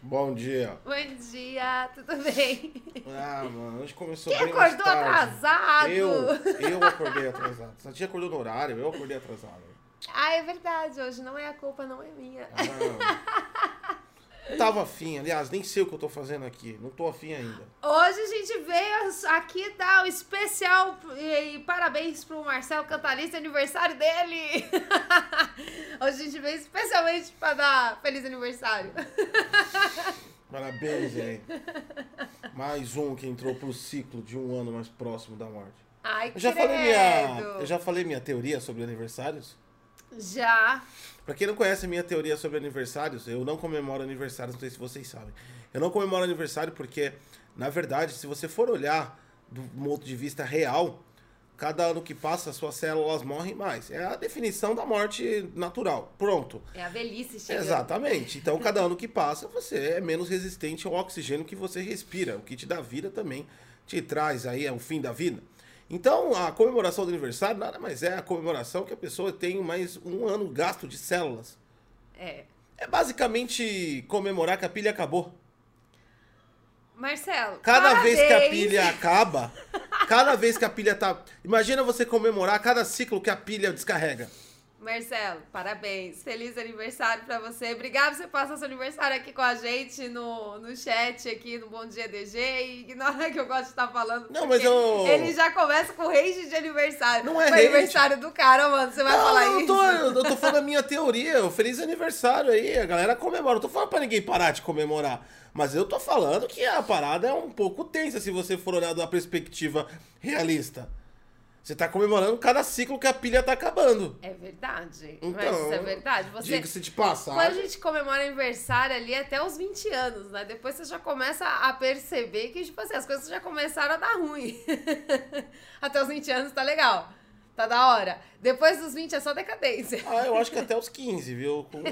Bom dia. Bom dia, tudo bem? Ah, mano, hoje começou Quem bem mais acordou atrasado? Eu, eu acordei atrasado. Essa tia acordou no horário, eu acordei atrasado. Ah, é verdade, hoje não é a culpa, não é minha. Ah, tava afim, aliás, nem sei o que eu tô fazendo aqui. Não tô afim ainda. Hoje a gente veio aqui dar o especial e, parabéns pro Marcelo Cantalista, aniversário dele. Hoje a gente veio especialmente pra dar feliz aniversário. Parabéns, hein? Mais um que entrou pro ciclo de um ano mais próximo da morte. Ai, Eu já falei minha, eu já falei minha teoria sobre aniversários. Já. Pra quem não conhece a minha teoria sobre aniversários, eu não comemoro aniversários, não sei se vocês sabem. Eu não comemoro aniversário porque, na verdade, se você for olhar do ponto de vista real, cada ano que passa, suas células morrem mais. É a definição da morte natural. Pronto. É a velhice chegando. Exatamente. Então, cada ano que passa, você é menos resistente ao oxigênio que você respira. O que te dá vida também te traz aí ao fim da vida. Então, a comemoração do aniversário nada mais é a comemoração que a pessoa tem mais um ano gasto de células. É. É basicamente comemorar que a pilha acabou. Marcelo, Cada parabéns. vez que a pilha acaba, cada vez que a pilha tá. Imagina você comemorar cada ciclo que a pilha descarrega. Marcelo, parabéns. Feliz aniversário pra você. Obrigado por você passar seu aniversário aqui com a gente no, no chat aqui no Bom Dia DG. E ignora que eu gosto de estar falando. Não, mas eu- Ele já começa com rage de aniversário. Não é rage. aniversário do cara, mano. Você vai Não, falar eu isso? tô, eu tô falando a minha teoria. o Feliz aniversário aí. A galera comemora. Não tô falando pra ninguém parar de comemorar. Mas eu tô falando que a parada é um pouco tensa se você for olhar da perspectiva realista. Você tá comemorando cada ciclo que a pilha tá acabando. É verdade. Então, mas isso é verdade. Você, Diga-se de Quando a passagem. gente comemora aniversário ali até os 20 anos, né? Depois você já começa a perceber que, tipo assim, as coisas já começaram a dar ruim. até os 20 anos tá legal. Tá da hora. Depois dos 20 é só decadência. Ah, eu acho que até os 15, viu? Com,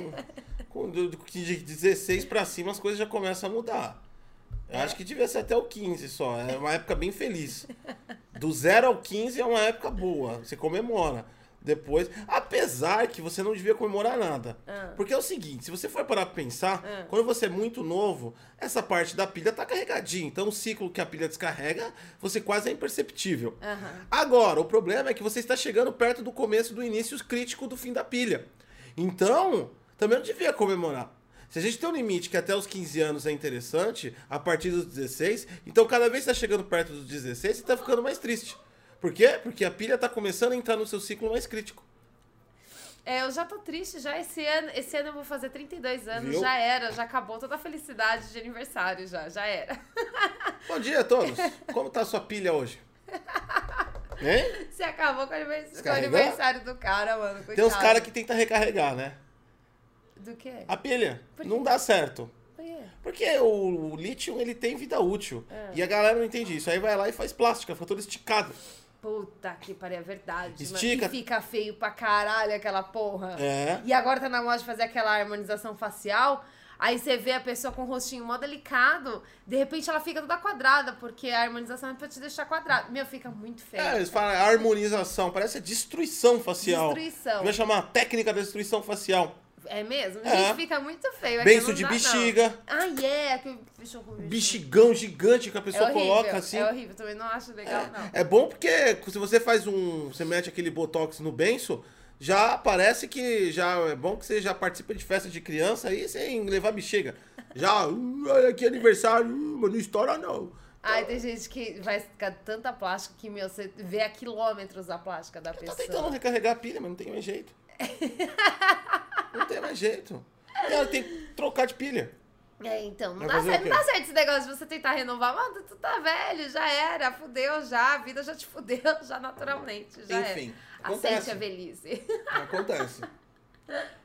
com de 16 pra cima as coisas já começam a mudar. Eu acho que devia ser até o 15 só. É uma época bem feliz. Do 0 ao 15 é uma época boa. Você comemora. Depois, apesar que você não devia comemorar nada. Ah. Porque é o seguinte, se você for parar pra pensar, Ah. quando você é muito novo, essa parte da pilha tá carregadinha. Então o ciclo que a pilha descarrega, você quase é imperceptível. Aham. Agora, o problema é que você está chegando perto do começo do início crítico do fim da pilha. Então, também não devia comemorar. Se a gente tem um limite que até os 15 anos é interessante, a partir dos 16, então cada vez que está chegando perto dos 16, você está ficando mais triste. Por quê? Porque a pilha está começando a entrar no seu ciclo mais crítico. É, eu já tô triste já esse ano. Esse ano eu vou fazer 32 anos. Viu? Já era, já acabou toda a felicidade de aniversário já. Já era. Bom dia a todos. Como tá a sua pilha hoje? Hein? Você acabou com o anivers- com o Descarregou? aniversário do cara, mano. Tem uns coitado. caras que tentam recarregar, né? Do quê? A pilha. Não dá certo. Por quê? Porque o, o lítio, ele tem vida útil. É. E a galera não entende isso. Aí vai lá e faz plástica, fica todo esticado. Puta que pariu, é verdade. Estica. E fica feio pra caralho aquela porra. É. E agora tá na moda de fazer aquela harmonização facial. Aí você vê a pessoa com o rostinho mó delicado, de repente ela fica toda quadrada, porque a harmonização é pra te deixar quadrado. Meu, fica muito feio. É, eles falam harmonização, parece destruição facial. Destruição. Vai chamar técnica da destruição facial. É mesmo? É. Gente, fica muito feio. Benço aquilo de não dá, não. bexiga. Ai, é. Aquele bicho com bexiga. Bexigão gigante que a É pessoa horrível, coloca assim. É horrível, também não acho legal, não. É bom porque se você faz um. Você mete aquele botox no benço, já parece que já é bom que você já participa de festa de criança aí sem levar bexiga. Já, "Hum, olha aqui aniversário, hum, mas não estoura não. Ai, tem gente que vai ficar tanta plástica que, meu, você vê a quilômetros a plástica da Tá pessoa. tentando recarregar a pilha, mas não tem mais jeito. não tem mais jeito. E ela tem que trocar de pilha. É, então, não dá, certo, não dá certo esse negócio de você tentar renovar. Mano, tu tá velho, já era, fudeu já, a vida já te fudeu já naturalmente, já Enfim, era. acontece. Aceite a velhice. Acontece.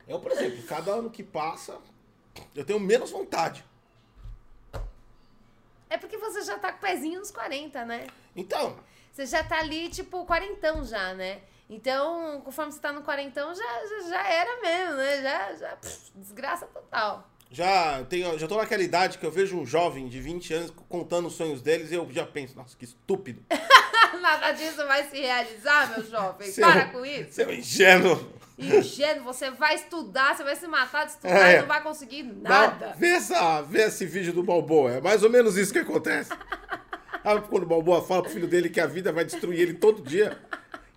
Eu, por exemplo, cada ano que passa, eu tenho menos vontade. É porque você já tá com o pezinho nos 40, né? Então, Você já tá ali, tipo, quarentão já, né? Então, conforme você tá no quarentão, já, já, já era mesmo, né? Já, já, pff, desgraça total. já, tenho, já tô naquela idade que eu vejo um jovem de 20 anos contando os sonhos deles e eu já penso, nossa, que estúpido. Nada disso vai se realizar, meu jovem. Seu- Para com isso. Seu ingênuo. ingênuo, você vai estudar, você vai se matar de estudar É. e não vai conseguir nada. Não, vê, essa, vê esse vídeo do Balboa. É mais ou menos isso que acontece. Sabe quando o Balboa fala pro filho dele que a vida vai destruir ele todo dia?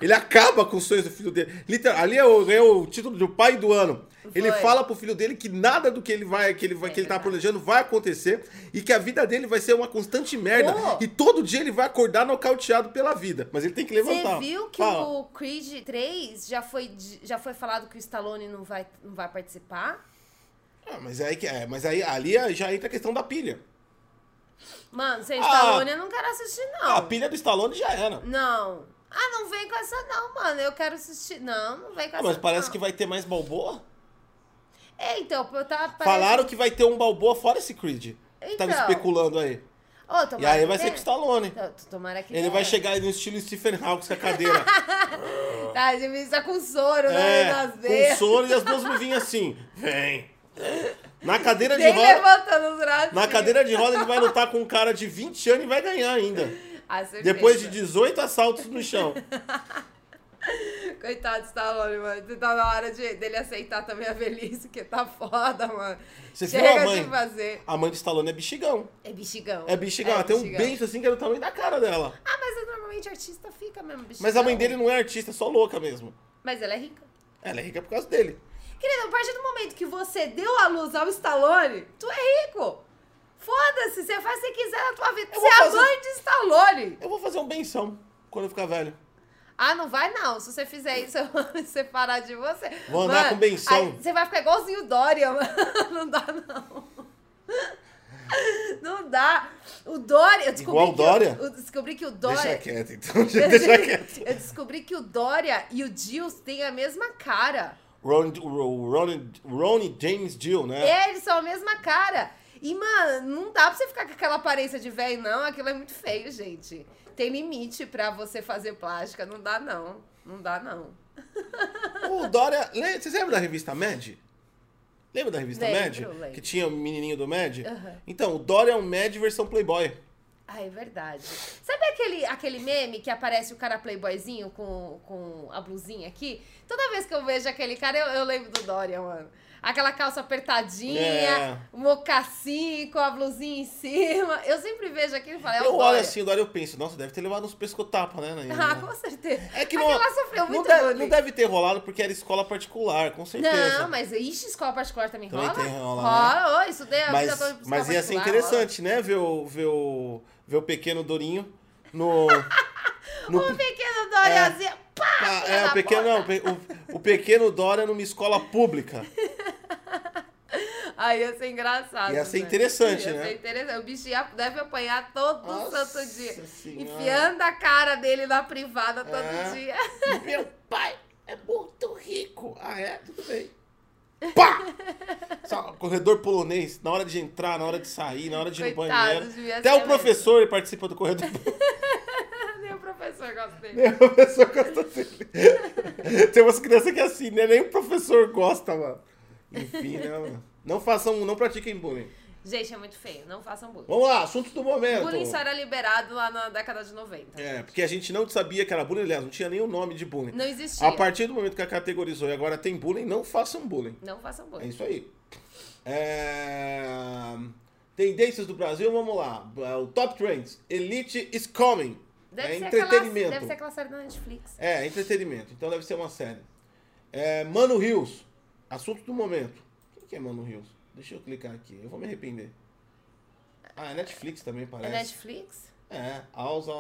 Ele acaba com os sonhos do filho dele. Literal, ali é o, ganhou o título de pai do ano. Ele Foi. fala pro filho dele que nada do que ele vai, que ele vai, É que ele tá planejando vai acontecer e que a vida dele vai ser uma constante merda. E todo dia ele vai acordar nocauteado pela vida. Mas ele tem que levantar. Você viu que Fala. o Creed 3 já foi, já foi falado que o Stallone não vai, não vai participar? Ah, mas aí que é, mas aí ali já entra a questão da pilha. Mano, sem Ah. Stallone eu não quero assistir, não. A pilha do Stallone já era. Não. Ah, não vem com essa não, mano. Eu quero assistir. Não, não vem com Ah, essa mas parece não. que vai ter mais Balboa. É, então, eu tava... parece- Falaram que vai ter um Balboa fora esse Creed. Que Tava Então. especulando aí. Ô, E aí vai ser com o Stallone. Então, Tomara que Ele tenha. vai chegar aí no estilo Stephen Hawking com a cadeira. Tá, de vez tá com soro, né? é, nas com soro e as duas luvinhas assim. Vem. Na cadeira de roda. levantando os braços. Na cadeira de roda ele vai lutar com um cara de 20 anos e vai ganhar ainda. Depois de 18 assaltos no chão. Coitado do Stallone, mano. Tá na hora de, dele aceitar também a velhice, que tá foda, mano. Você viu Chega a mãe? de fazer. A mãe de Stallone é bexigão. É bexigão. É bexigão. Ela tem um bexigão. beijo assim que era o tamanho da cara dela. Ah, mas normalmente artista fica mesmo bexigão. Mas a mãe dele não é artista, é só louca mesmo. Mas ela é rica. Ela é rica por causa dele. Querido, a partir do momento que você deu a luz ao Stallone, tu é rico. Foda-se, você faz o que quiser na tua vida. Eu Você vou é a fazer- mãe de Stallone. Eu vou fazer um benção quando eu ficar velho. Ah, não vai não. Se você fizer isso, eu vou me separar de você. Vou andar com benção. aí Você vai ficar igualzinho o Dória, mano. Não dá, não. Não dá. O Dória... Eu descobri Igual o Dória? Eu, descobri que o Dória... Deixa quieto, então. Deixa quieto. Eu descobri que o Dória e o Dills têm a mesma cara. Ron, Ron, Ron, Ronnie James Dio, né? É, eles são a mesma cara. E, mano, não dá pra você ficar com aquela aparência de velho, não. Aquilo é muito feio, gente. Tem limite pra você fazer plástica. Não dá, não. Não dá, não. O Dória. Vocês lembram da revista Mad? Lembra da revista Lembro, Mad? lembro. Que tinha o menininho do Mad? Aham. Então, o Dória é um Mad versão Playboy. Ah, é verdade. Sabe aquele, aquele meme que aparece o cara playboyzinho com, com a blusinha aqui? Toda vez que eu vejo aquele cara, eu, eu lembro do Dória, mano. Aquela calça apertadinha, É. mocassim com a blusinha em cima. Eu sempre vejo aquilo e falo, é eu olho assim, Dória eu penso, nossa, deve ter levado uns pescotapa, né? né? Ah, com certeza. É que não, Aquela sofreu não, muito deve, bullying. não deve ter rolado porque era escola particular, com certeza. Não, mas ixi, escola particular também, Também rola? tem, rola, Rola, ô, isso daí a Mas, mas ia ser interessante, né? Ver o, ver o, ver o pequeno Dorinho no. no rola. O pequeno Dóriazinho, pá! Ah, é, o pequeno, não, o, o pequeno Dória numa escola pública. Aí ia ser engraçado. Ia ser né? interessante, ia né? Ser interessante. O bicho ia, deve apanhar todo Nossa santo dia. Senhora. Enfiando a cara dele na privada todo É. dia. Meu pai é muito rico. Ah, é? Tudo bem. Pá! Só, corredor polonês, na hora de entrar, na hora de sair, na hora de ir no Coitado, banheiro. Até o professor participa do corredor Nem o professor gosta dele. Nem o professor gosta dele. Tem umas crianças que é assim, né? Nem o professor gosta, mano. Enfim, né, mano? Não façam, não pratiquem bullying. Gente, é muito feio. Não façam bullying. Vamos lá, assunto do momento. Bullying só era liberado lá na década de 90. É, porque a gente não sabia que era bullying, aliás, não tinha nem o nome de bullying. Não existia. A partir do momento que a categorizou e agora tem bullying, não façam bullying. Não façam É bullying. isso aí. É... Tendências do Brasil, vamos lá. O Top Trends. Elite is coming. Deve, é ser aquela, entretenimento. deve ser aquela série da Netflix. É, entretenimento. Então deve ser uma série. É, Mano Rios. Assunto do momento. Quem que é Mano Rios? Deixa eu clicar aqui. Eu vou me arrepender. Ah, é Netflix também, É parece. Netflix? É, Alza.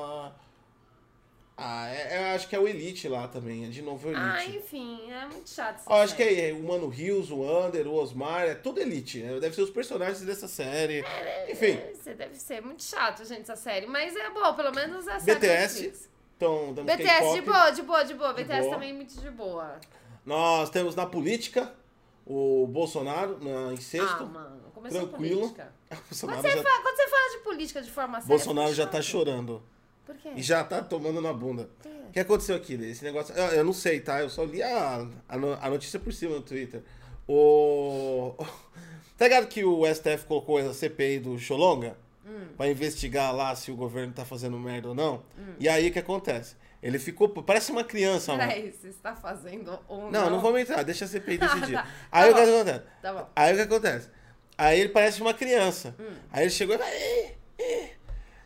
Ah, é, eu acho que é o Elite lá também. É de novo o Ah, Elite. enfim, é muito chato. essa Ah, acho que é, é o Mano Rios, o Under, o Osmar, é tudo Elite. É, deve ser os personagens dessa série. Enfim, Deve ser, deve ser muito chato, gente, essa série. Mas é bom, pelo menos a série BTS, então BTS de boa, de boa, de boa. De BTS boa. também muito de boa. Nós temos na política o Bolsonaro na, em Ah, sexto. mano, começou tranquilo. política. Bolsonaro, Quando você, já, fala, quando você fala de política de forma séria... Bolsonaro já tá chorando. Por quê? E já tá tomando na bunda. O que aconteceu aqui? Esse negócio. Eu, eu não sei, tá? Eu só li a, a, no- a notícia por cima no Twitter. O. Tá ligado que o STF colocou a CPI do Xolonga? Hum. Pra investigar lá se o governo tá fazendo merda ou não? E aí o que acontece? Ele ficou, parece uma criança, mano. Peraí, você está fazendo um. Não, não vamos entrar, deixa a CPI decidir. tá. Aí Tá o que bom. acontece? Tá. Aí o que acontece? Aí ele parece uma criança. Hum. Aí ele chegou e falou. "Eh, eh,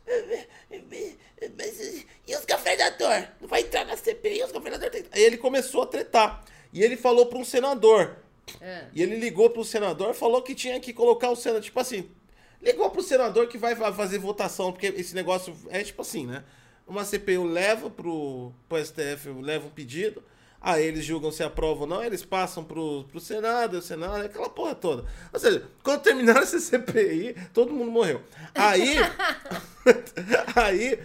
eh, eh, eh, mas, E os governador? Não vai entrar na CPI, os governador tem... Aí ele começou a tretar. E ele falou para um senador. É. E ele ligou pro senador e falou que tinha que colocar o senador. Tipo assim, ligou pro senador que vai fa- fazer votação, porque esse negócio é tipo assim, né? Uma CPU leva pro, pro STF, leva um pedido, aí eles julgam se aprova ou não, eles passam pro, pro Senado, o Senado, aquela porra toda. Ou seja, quando terminaram essa CPI, todo mundo morreu. Aí. aí.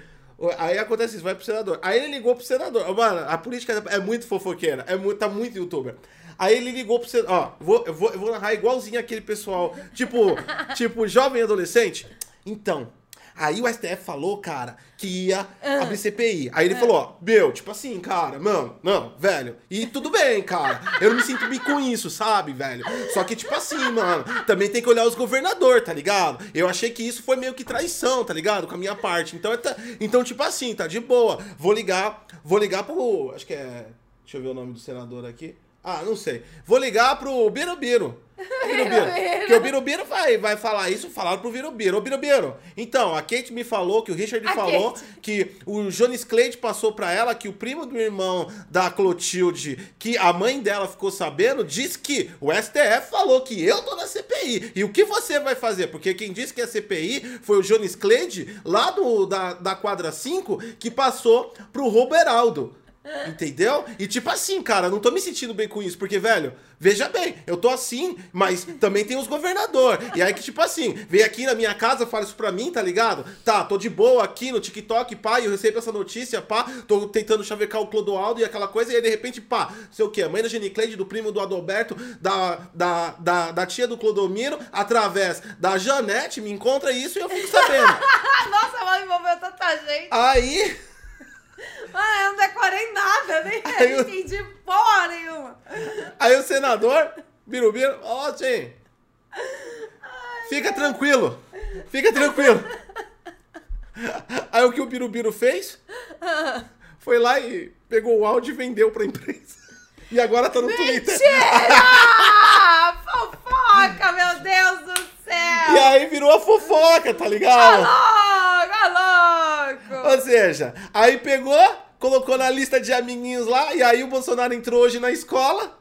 Aí acontece isso, vai pro senador. Aí ele ligou pro senador. Mano, a política é muito fofoqueira. É muito, tá muito youtuber. Aí ele ligou pro senador. Ó, vou, eu, vou, eu vou narrar igualzinho aquele pessoal. Tipo, tipo, jovem adolescente. Então. Aí o STF falou, cara, que ia abrir CPI. Aí ele falou, ó, meu, tipo assim, cara, mano, não, velho. E tudo bem, cara. Eu não me sinto bem com isso, sabe, velho? Só que, tipo assim, mano, também tem que olhar os governadores, tá ligado? Eu achei que isso foi meio que traição, tá ligado? Com a minha parte. Então, é então tipo assim, tá de boa. Vou ligar, vou ligar pro. Acho que é. Deixa eu ver o nome do senador aqui. Ah, não sei. Vou ligar pro Birubiru. Birubiru. Porque o Birubiru vai, vai falar isso, falaram pro Birubiru. Ô, Birubiru, então, a Kate me falou, que o Richard falou, Kate. que o Jones Cleide passou pra ela que o primo do irmão da Clotilde, que a mãe dela ficou sabendo, disse que o STF falou que eu tô na CPI. E o que você vai fazer? Porque quem disse que é CPI foi o Jones Cleide, lá do, da, da quadra 5, que passou pro Roberaldo. Entendeu? E tipo assim, cara, não tô me sentindo bem com isso, porque, velho, veja bem, eu tô assim, mas também tem os governador. E aí que, tipo assim, vem aqui na minha casa, fala isso pra mim, tá ligado? Tá, tô de boa aqui no TikTok, pá, e eu recebo essa notícia, pá, tô tentando chavecar o Clodoaldo e aquela coisa, e aí de repente, pá, sei o quê, a mãe da Genicleide, do primo do Adalberto, da, da, da, da tia do Clodomiro, através da Janete, me encontra isso e eu fico sabendo. Nossa, mas envolveu tanta gente. Aí. Ah, eu não decorei nada, nem Aí entendi porra nenhuma. Aí o senador, Birubiru, ó, sim. Fica tranquilo. Fica tranquilo. Aí o que o Birubiru fez? Foi lá e pegou o áudio e vendeu pra imprensa. E agora tá no Twitter. Mentira! Fofoca, meu Deus do céu! E aí virou a fofoca, tá ligado? Louco, louco! Ou seja, aí pegou, colocou na lista de amiguinhos lá, e aí o Bolsonaro entrou hoje na escola,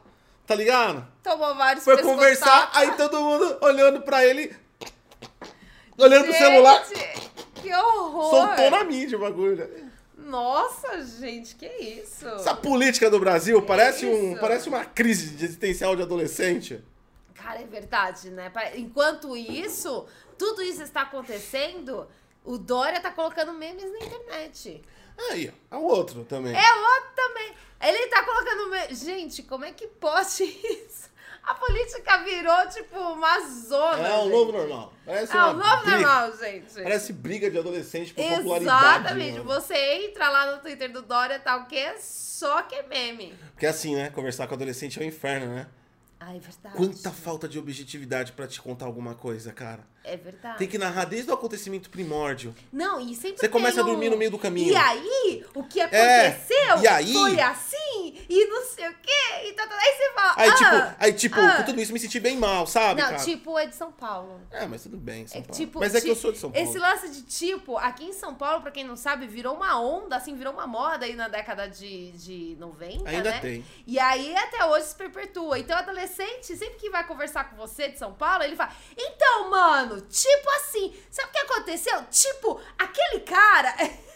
tá ligado? Tomou vários Foi conversar, aí todo mundo olhando pra ele, olhando pro celular. Gente, Que horror! Soltou na mídia o bagulho. né? Nossa, gente, que isso? Essa política do Brasil parece, um, parece uma crise existencial de adolescente. Cara, é verdade, né? Enquanto isso, tudo isso está acontecendo, o Dória tá colocando memes na internet. Aí, é o outro também. É outro também. Ele tá colocando memes. Gente, como é que pode isso? A política virou, tipo, uma zona. É o novo normal. Parece É o novo briga, normal, gente. Parece briga de adolescente por popularidade. Exatamente. mano. Você entra lá no Twitter do Dória, tá o quê? Só que é meme. Porque assim, né? Conversar com adolescente é um inferno, né? Ah, é verdade. Quanta falta de objetividade pra te contar alguma coisa, cara. É verdade. Tem que narrar desde o acontecimento primórdio. Não, e sempre Você começa a dormir no meio do caminho. E aí, o que aconteceu e aí? foi assim, e não sei o quê, e tá, tá, aí você fala, Aí, ah, tipo, aí, tipo, ah. com tudo isso me senti bem mal, sabe, Não, cara? tipo é de São Paulo. É, mas tudo bem, São É Paulo. tipo, mas é que eu sou de São Paulo. Esse lance de tipo, aqui em São Paulo, pra quem não sabe, virou uma onda, assim, virou uma moda aí na década de, de 90, Ainda né? tem. E aí até hoje se perpetua. Então, adolescente, sempre que vai conversar com você de São Paulo, ele fala: Então, mano, tipo assim, sabe o que aconteceu? Tipo, aquele cara.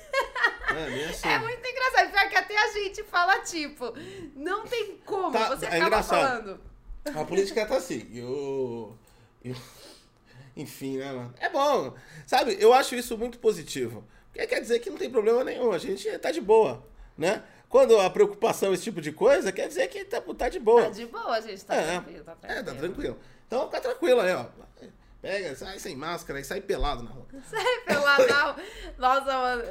É, assim. É muito engraçado. Pior que até a gente fala, tipo, não tem como. Tá, você é acaba engraçado. falando. A política tá assim. E o. e o- Enfim, né, mano? É bom. Sabe, eu acho isso muito positivo. Porque quer dizer que não tem problema nenhum. A gente tá de boa, né? Quando a preocupação é esse tipo de coisa, quer dizer que tá, tá de boa. Tá de boa, a gente tá É, tranquilo, tá tranquilo. É, tá tranquilo. Então fica tranquilo aí, ó. Pega, sai sem máscara e sai pelado na rua. Sai pela não. Nossa, mano.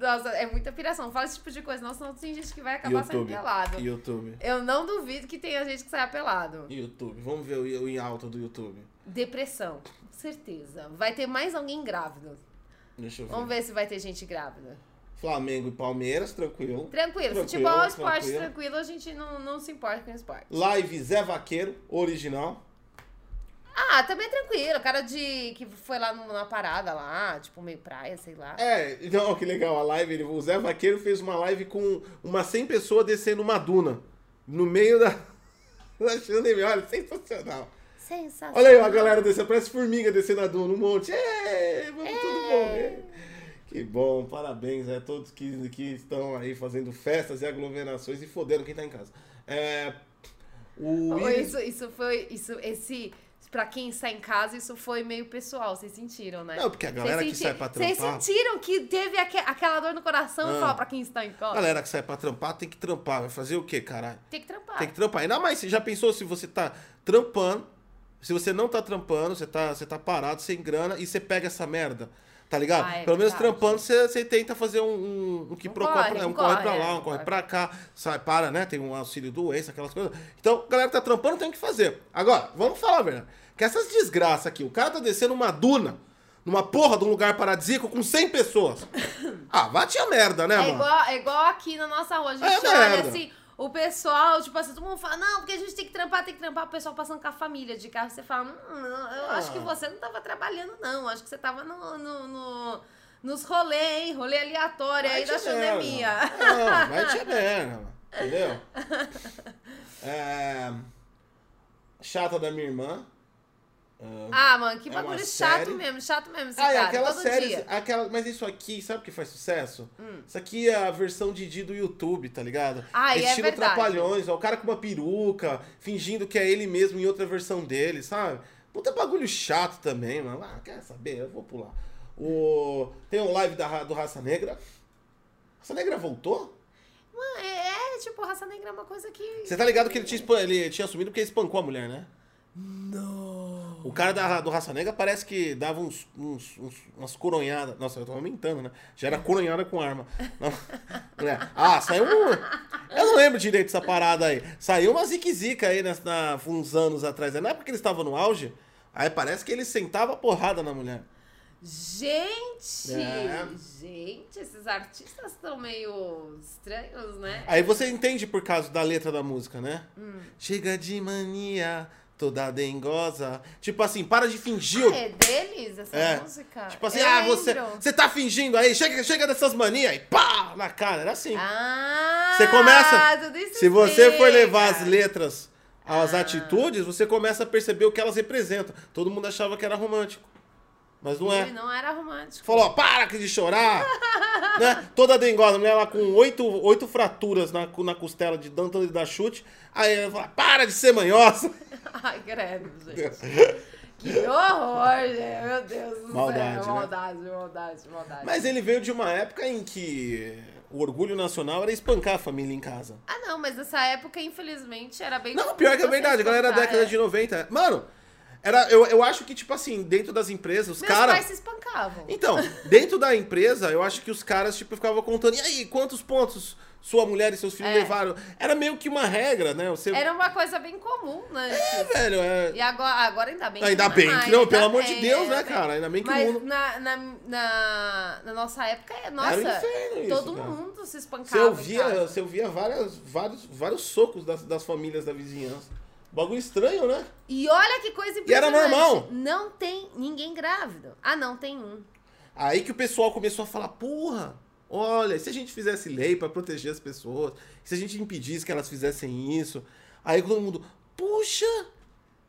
Nossa, é muita piração. Fala esse tipo de coisa. Nossa, não tem gente que vai acabar saindo YouTube. pelado. YouTube. Eu não duvido que tenha gente que saia pelado. YouTube. Vamos ver o, o em alta do YouTube. Depressão. Certeza. Vai ter mais alguém grávido. Deixa eu ver. Vamos ver se vai ter gente grávida. Flamengo e Palmeiras, tranquilo. Tranquilo, Tranquilo, futebol, esporte tranquilo. tranquilo, a gente não, não se importa com esporte. Live Zé Vaqueiro, original. Ah, também é tranquilo. O cara de que foi lá numa parada lá, tipo meio praia, sei lá. É, não, que legal, a live, ele, o Zé Vaqueiro fez uma live com umas 100 pessoas descendo uma duna. No meio da... da Xandemir, olha, sensacional. Sensacional. Olha aí, a galera descendo, parece formiga descendo a duna, um monte. É, vamos tudo morrer. Que bom, parabéns a todos que, que estão aí fazendo festas e aglomerações e fodendo quem tá em casa. É, o Oh, Isso, isso foi. Isso, esse. Pra quem está em casa, isso foi meio pessoal. Vocês sentiram, né? Não, porque a galera Vocês que sai pra Vocês trampar... sentiram que teve aque- aquela dor no coração Ah. falar pra quem está em casa? Galera que sai pra trampar tem que trampar. Vai fazer o quê, caralho? Tem que trampar. Tem que trampar. Ainda mais, você já pensou se você tá trampando, se você não tá trampando, você tá, você tá parado, sem grana, e você pega essa merda. Tá ligado? Ah, é Pelo menos verdade. trampando, você, você tenta fazer um, um, um que Um procura, corre, pra- um corre corre, pra é, lá, um um corre corre. pra cá, sai, para, né? Tem um auxílio doença, aquelas coisas. Então, galera que tá trampando tem que fazer. Agora, vamos falar verdade. Que essas desgraças aqui, o cara tá descendo uma duna, numa porra de um lugar paradisíaco com 100 pessoas. Ah, bate a merda, né, É mano? igual, é igual aqui na nossa rua. A gente É olha merda. assim, o pessoal, tipo assim, todo mundo fala, não, porque a gente tem que trampar, tem que trampar. O pessoal passando com a família de carro. Você fala, hum, eu acho que Ah. você não tava trabalhando, não. Acho que você tava no, no, no- nos rolê, hein? Rolê aleatório aí Vai da te merda. pandemia. Não, vai te mano. entendeu? É... Chata da minha irmã. Ah, mano, que É bagulho chato série. mesmo, chato mesmo esse Ah, é cara. aquela todo série. dia. Aquela, mas isso aqui, sabe o que faz sucesso? Hum. Isso aqui é a versão Didi do YouTube, tá ligado? Ah, é Estilo verdade. Trapalhões, ó, o cara com uma peruca, fingindo que é ele mesmo em outra versão dele, sabe? Puta bagulho chato também, mano. Ah, quer saber? Eu vou pular. O... Tem um live da, do Raça Negra. Raça Negra voltou? Mano, é, é, tipo, raça negra é uma coisa que. Você tá ligado que ele tinha, ele tinha assumido porque ele espancou a mulher, né? Não. O cara da, do Raça Negra parece que dava uns, uns- uns- umas coronhadas. Nossa, eu tô aumentando, né? Já era coronhada com arma. Não, né? Ah, saiu um. Eu não lembro direito dessa parada aí. Saiu uma zique-zica aí nessa, na, uns anos atrás. Na época que ele estava no auge, aí parece que ele sentava porrada na mulher. Gente! É. Gente, esses artistas estão meio estranhos, né? Aí você entende por causa da letra da música, né? Hum. Chega de mania, toda dengosa. Tipo assim, para de fingir. Ah, é deles essa É. música? Tipo assim, Eu ah, você, lembro. você tá fingindo aí, chega, chega dessas manias e pá, na cara. Era assim. Ah, Você começa- tudo isso Se você for levar as letras às Ah. atitudes, você começa a perceber o que elas representam. Todo mundo achava que era romântico. Mas não Ele é. não era romântico. Falou, ó, para de chorar. né? Toda dengosa, a mulher lá com oito, oito fraturas na, na costela de tanto de dar chute. Aí ela fala, para de ser manhosa. Ai, credo, gente. Que horror, gente. Meu Deus do Maldade, céu. né? Maldade, maldade, maldade. Mas ele veio de uma época em que o orgulho nacional era espancar a família em casa. Ah, não, mas nessa época, infelizmente, era bem Não, pior que é você verdade, a galera da década é. de 90. Mano, era, eu, eu acho que, tipo assim, dentro das empresas, os caras. pais se espancavam. Então, dentro da empresa, eu acho que os caras, tipo, ficavam contando, e aí, quantos pontos sua mulher e seus filhos É. levaram? Era meio que uma regra, né? Você. Era uma coisa bem comum, né? É, velho, é. E agora, agora ainda bem que Ainda é bem mais, que não, pelo amor de bem, Deus, né, bem. cara? Ainda bem que Mas o mundo. na, na, na, na nossa época, é- nossa, um inferno todo mundo se espancava. Você ouvia, você ouvia várias, vários, vários socos das, das famílias da vizinhança. Bagulho estranho, né? E olha que coisa E era impressionante. normal. Não tem ninguém grávido. Ah, não, tem um. Aí que o pessoal começou a falar, porra, olha, e se a gente fizesse lei pra proteger as pessoas, se a gente impedisse que elas fizessem isso, aí todo mundo, puxa,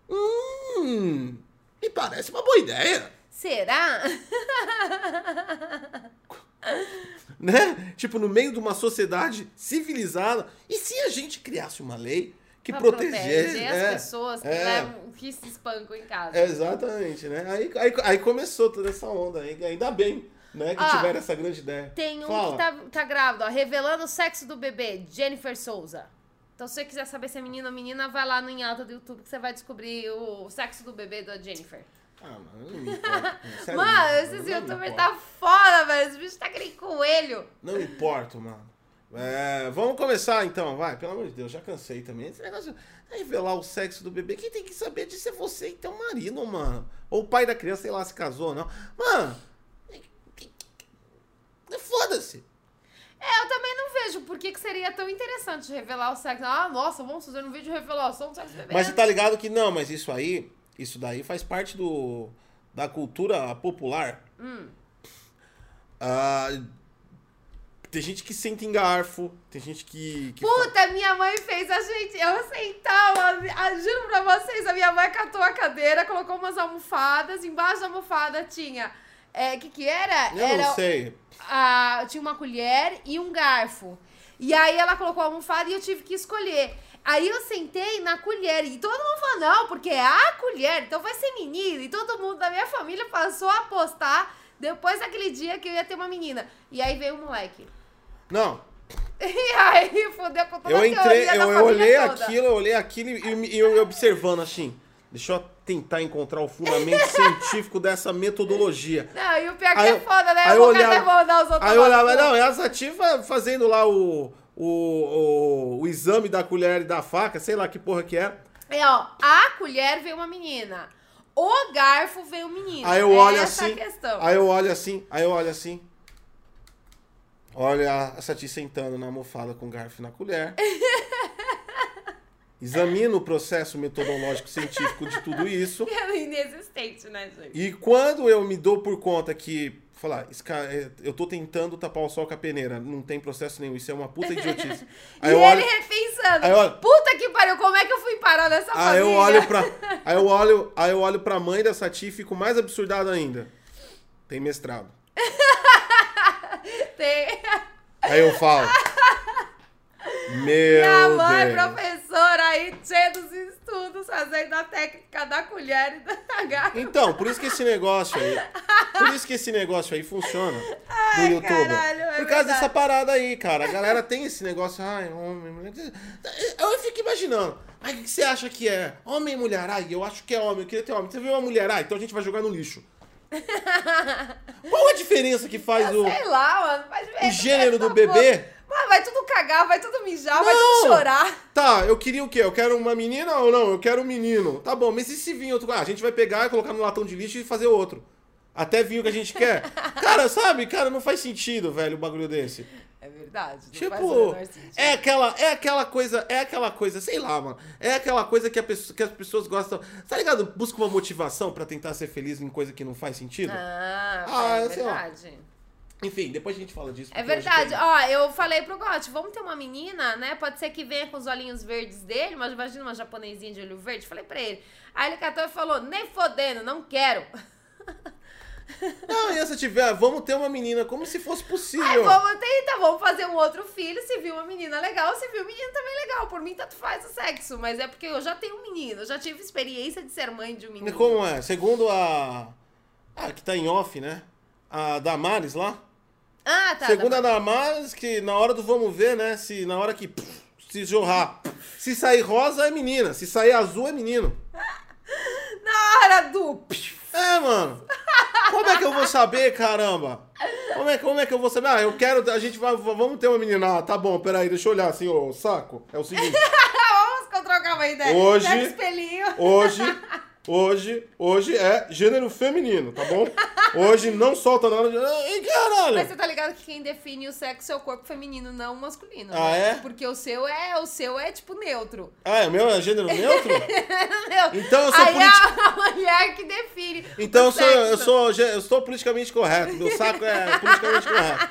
hum, me parece uma boa ideia, Será? né? Tipo, no meio de uma sociedade civilizada, e se a gente criasse uma lei que Pra proteger as é, pessoas que, é. levam, que se espancam em casa. Exatamente, né? Aí, aí, aí começou toda essa onda, aí, ainda bem, né, que Ah, tiveram essa grande ideia. Tem um Fala. que tá, tá grávido, ó. Revelando o sexo do bebê, Jennifer Souza. Então, se você quiser saber se é menino ou menina, vai lá no em alta do YouTube que você vai descobrir o sexo do bebê da Jennifer. Ah, mano, importa. Sério, Mano, esses youtubers importa. tá foda, velho. Esse bicho tá que nem coelho. Não me importo, mano. É, vamos começar então, vai. Pelo amor de Deus, já cansei também. Esse negócio de revelar o sexo do bebê. Quem tem que saber disso é você e teu marido, mano. Ou o pai da criança, sei lá, se casou ou não. Mano, é, foda-se. vejo por que, que seria tão interessante revelar o sexo. Ah, nossa, vamos fazer um vídeo de revelação do sexo bebê. Mas você tá ligado que não, mas isso aí, isso daí faz parte do da cultura popular. Hum. Ah, tem gente que senta em garfo, tem gente que. que Puta, minha mãe fez a gente. Eu sentava, a- juro pra vocês, a minha mãe catou a cadeira, colocou umas almofadas, embaixo da almofada tinha. É, que que era? Eu era não sei. a- tinha uma colher e um garfo. E aí ela colocou a almofada e eu tive que escolher. Aí eu sentei na colher e todo mundo falou, não, porque é a colher, então vai ser menina. E todo mundo da minha família passou a apostar depois daquele dia que eu ia ter uma menina. E aí veio o moleque. Não, E aí fodeu com toda eu entrei, eu, eu olhei toda. aquilo, eu olhei aquilo e, e eu observando assim. Deixa eu tentar encontrar o fundamento científico dessa metodologia. Não, e o pior que Aí é eu- foda, né? aí eu eu vou até olhava- mandar os outros Aí eu olhava, não, é a Sativa fazendo lá o, o, o, o exame da colher e da faca, sei lá que porra que é. É, ó, a colher veio uma menina. O garfo veio um menino. Aí eu olho Essa assim, é a questão. aí eu olho assim, aí eu olho assim. Olha a Sati sentando na almofada com garfo na colher. Examino o processo metodológico científico de tudo isso. É inexistente, né, gente? E quando eu me dou por conta que, falar, é, eu tô tentando tapar o sol com a peneira, não tem processo nenhum, isso é uma puta idiotice. Aí e ele olho, repensando. aí olho- Puta que pariu, como é que eu fui parar nessa aí família? eu olho pra, aí eu olho, aí eu olho pra mãe da Sati e fico mais absurdado ainda. Tem mestrado. Aí eu falo, meu Minha mãe, Deus. professora, aí cheia dos estudos, fazendo a técnica da colher e da garfo. Então, por isso que esse negócio aí, por isso que esse negócio aí funciona no YouTube. caralho, é por causa verdade. dessa parada aí, cara. A galera tem esse negócio, ai, homem, mulher. Eu fico imaginando. Ai, o que você acha que é? Homem e mulher? Ai, eu acho que é homem, eu queria ter homem. Você viu uma mulher? Ah, então a gente vai jogar no lixo. Qual a diferença que faz o, Sei lá, mano. O gênero do essa bebê? Mano, vai tudo cagar, vai tudo mijar, vai Não. tudo chorar. Tá, eu queria o quê? Eu quero uma menina ou não? Eu quero um menino. Tá bom, mas e se vir outro? Ah, a gente vai pegar e colocar no latão de lixo e fazer outro. Até vir o que a gente quer. Cara, sabe? Cara, não faz sentido, velho, um bagulho desse. É verdade. Não faz o Tipo, é aquela, é aquela coisa, é aquela coisa, sei lá, mano. É aquela coisa que, a pessoa, que as pessoas gostam. Tá ligado? Busca uma motivação pra tentar ser feliz em coisa que não faz sentido. Ah, Ah, é verdade. Enfim, depois a gente fala disso. É verdade. tem- Ó, eu falei pro Gotti, vamos ter uma menina, né? Pode ser que venha com os olhinhos verdes dele, mas imagina uma japonesinha de olho verde. Falei pra ele. Aí ele catou e falou, nem fodendo, não quero. Não, e se tiver, vamos ter uma menina, como se fosse possível. Aí vamos tentar, vamos fazer um outro filho. Se viu uma menina legal, se viu um menino também legal. Por mim, tanto faz o sexo. Mas é porque eu já tenho um menino, eu já tive experiência de ser mãe de um menino. Como é? Segundo a. Ah, que tá em off, né? A Damares lá. Ah, tá. Segundo tá a Damares, que na hora do vamos ver, né? Se na hora que pff, se jorrar, se sair rosa é menina, se sair azul é menino. Na hora do. É, mano. Como é que eu vou saber, caramba? Como é, como é que eu vou saber? Ah, eu quero. A gente vai. Vamos ter uma menina. Ah, tá bom, peraí, deixa eu olhar assim, ô saco. É o seguinte. Vamos trocar uma ideia. Hoje-. Hoje, hoje, hoje é gênero feminino, tá bom? Hoje não solta nada de. Mas caralho! você tá ligado que quem define o sexo é o corpo feminino, não o masculino. Ah, né? é? Porque o seu é, o seu é tipo neutro. Ah, é meu? É gênero neutro? Meu, Então eu sou Aí politi- é a mulher que define. Então eu sou, eu, sou, eu sou politicamente correto. Meu saco é politicamente correto.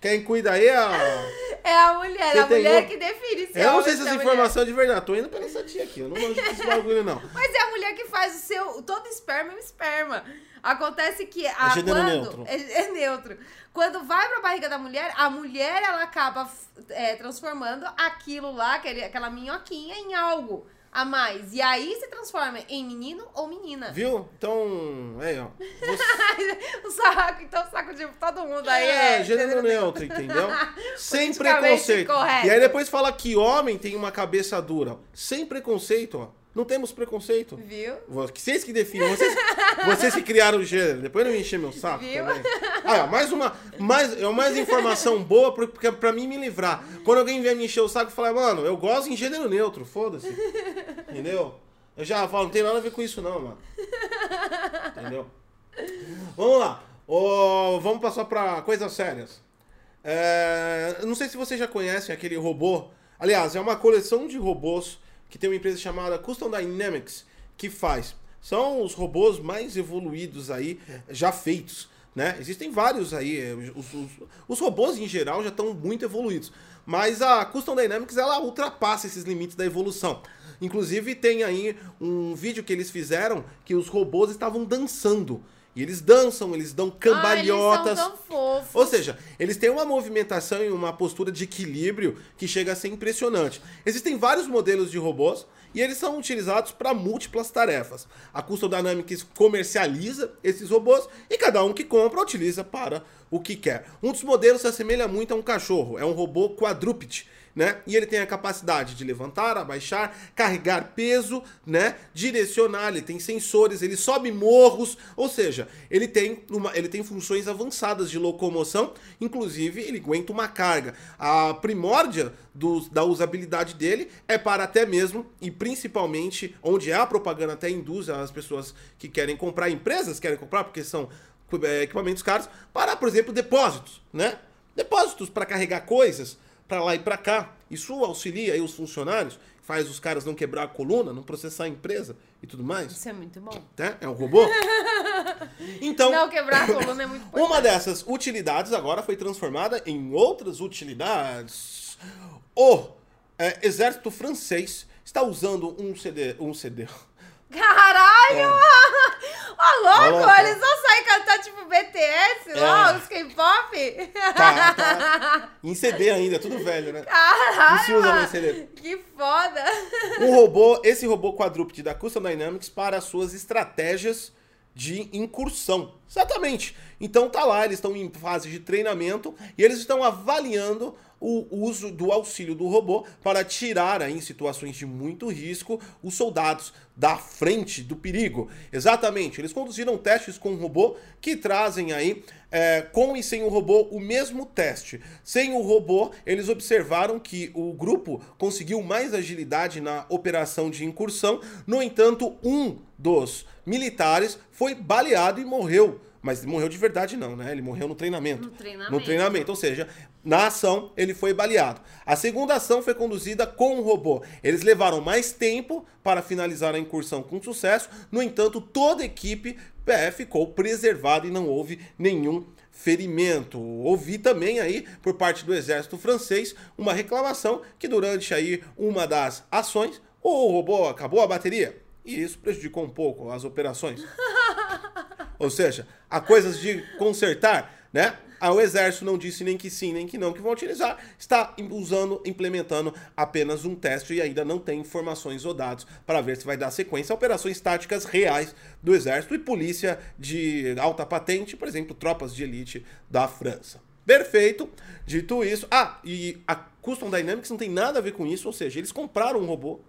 Quem cuida aí é. É a mulher, Você a mulher um- que define se Eu é não homem sei se essa é informação é de verdade. Tô indo pela essa tia aqui. Eu não manjo desse bagulho, não. Mas é a mulher que faz o seu. Todo esperma é um esperma. Acontece que a, É quando, neutro. É, é neutro. Quando vai pra barriga da mulher, a mulher ela acaba é, transformando aquilo lá, aquele, aquela minhoquinha, em algo a mais. E aí se transforma em menino ou menina. Viu? Então, aí, ó. Você- o saco, então o saco de todo mundo aí É, é. gênero neutro, entendeu? Sem preconceito. correto. E aí depois fala que homem tem uma cabeça dura. Sem preconceito, ó. Não temos preconceito. Viu? Vocês que definem, vocês, vocês que criaram o gênero. Depois não me encher meu saco Viu? também. Ah, ó, mais uma. Mais, é mais informação boa pra, pra- pra mim me livrar. Quando alguém vier me encher o saco, falo, mano, eu gosto em gênero neutro, foda-se. Entendeu? Eu já falo, não tem nada a ver com isso, não, mano. Entendeu? Vamos lá. Ô, vamos passar pra coisas sérias. É, não sei se vocês já conhecem aquele robô. Aliás, é uma coleção de robôs que tem uma empresa chamada Custom Dynamics que faz. São os robôs mais evoluídos aí, já feitos. Né? Existem vários aí. é, Os, os- os robôs em geral já estão muito evoluídos. Mas a Custom Dynamics ela ultrapassa esses limites da evolução. Inclusive tem aí um vídeo que eles fizeram que os robôs estavam dançando. E eles dançam, eles dão cambalhotas. Ah, eles são tão fofos. Ou seja, eles têm uma movimentação e uma postura de equilíbrio que chega a ser impressionante. Existem vários modelos de robôs e eles são utilizados para múltiplas tarefas. A Custom Dynamics comercializa esses robôs e cada um que compra utiliza para o que quer. Um dos modelos se assemelha muito a um cachorro, é um robô quadrúpede. Né? E ele tem a capacidade de levantar, abaixar, carregar peso, né? Direcionar, ele tem sensores, ele sobe morros, ou seja, ele tem, uma, ele tem funções avançadas de locomoção, inclusive ele aguenta uma carga. A primórdia do- da usabilidade dele é para até mesmo, e principalmente, onde é a propaganda até induz as pessoas que querem comprar, empresas querem comprar, porque são é, equipamentos caros, para, por exemplo, depósitos, né? Depósitos para carregar coisas para lá e para cá. Isso auxilia aí os funcionários, faz os caras não quebrar a coluna, não processar a empresa e tudo mais. Isso é muito bom. Né? É um robô. Então, Não, quebrar a coluna é muito importante. uma dessas utilidades agora foi transformada em outras utilidades. O é, exército francês está usando um CD, um CD. Caralho! Ó, louco, Ó, louco. eles não saem cantar tipo BTS lá, É. os K-pop? Tá, tá. Em CD ainda, tudo velho, né? Caralho! Não se usa mais CD. Que foda! um robô, esse robô quadrúpede da Custom Dynamics para as suas estratégias de incursão. Exatamente. Então tá lá, eles estão em fase de treinamento e eles estão avaliando o uso do auxílio do robô para tirar aí, em situações de muito risco os soldados da frente do perigo. Exatamente. Eles conduziram testes com o robô que trazem aí é, com e sem o robô o mesmo teste. Sem o robô, eles observaram que o grupo conseguiu mais agilidade na operação de incursão. No entanto, um dos militares foi baleado e morreu. Mas morreu de verdade não, né? Ele morreu no treinamento. No treinamento. No treinamento, ou seja, na ação ele foi baleado. A segunda ação foi conduzida com o robô. Eles levaram mais tempo para finalizar a incursão com sucesso. No entanto, toda a equipe é, ficou preservada e não houve nenhum ferimento. Ouvi também aí por parte do exército francês uma reclamação que durante aí uma das ações o robô acabou a bateria e isso prejudicou um pouco as operações. Ou seja, há coisas de consertar, né? Ah, O exército não disse nem que sim, nem que não, que vão utilizar. Está usando, implementando apenas um teste e ainda não tem informações ou dados para ver se vai dar sequência a operações táticas reais do exército e polícia de alta patente, por exemplo, tropas de elite da França. Perfeito. Dito isso, ah, e a Custom Dynamics não tem nada a ver com isso, ou seja, eles compraram um robô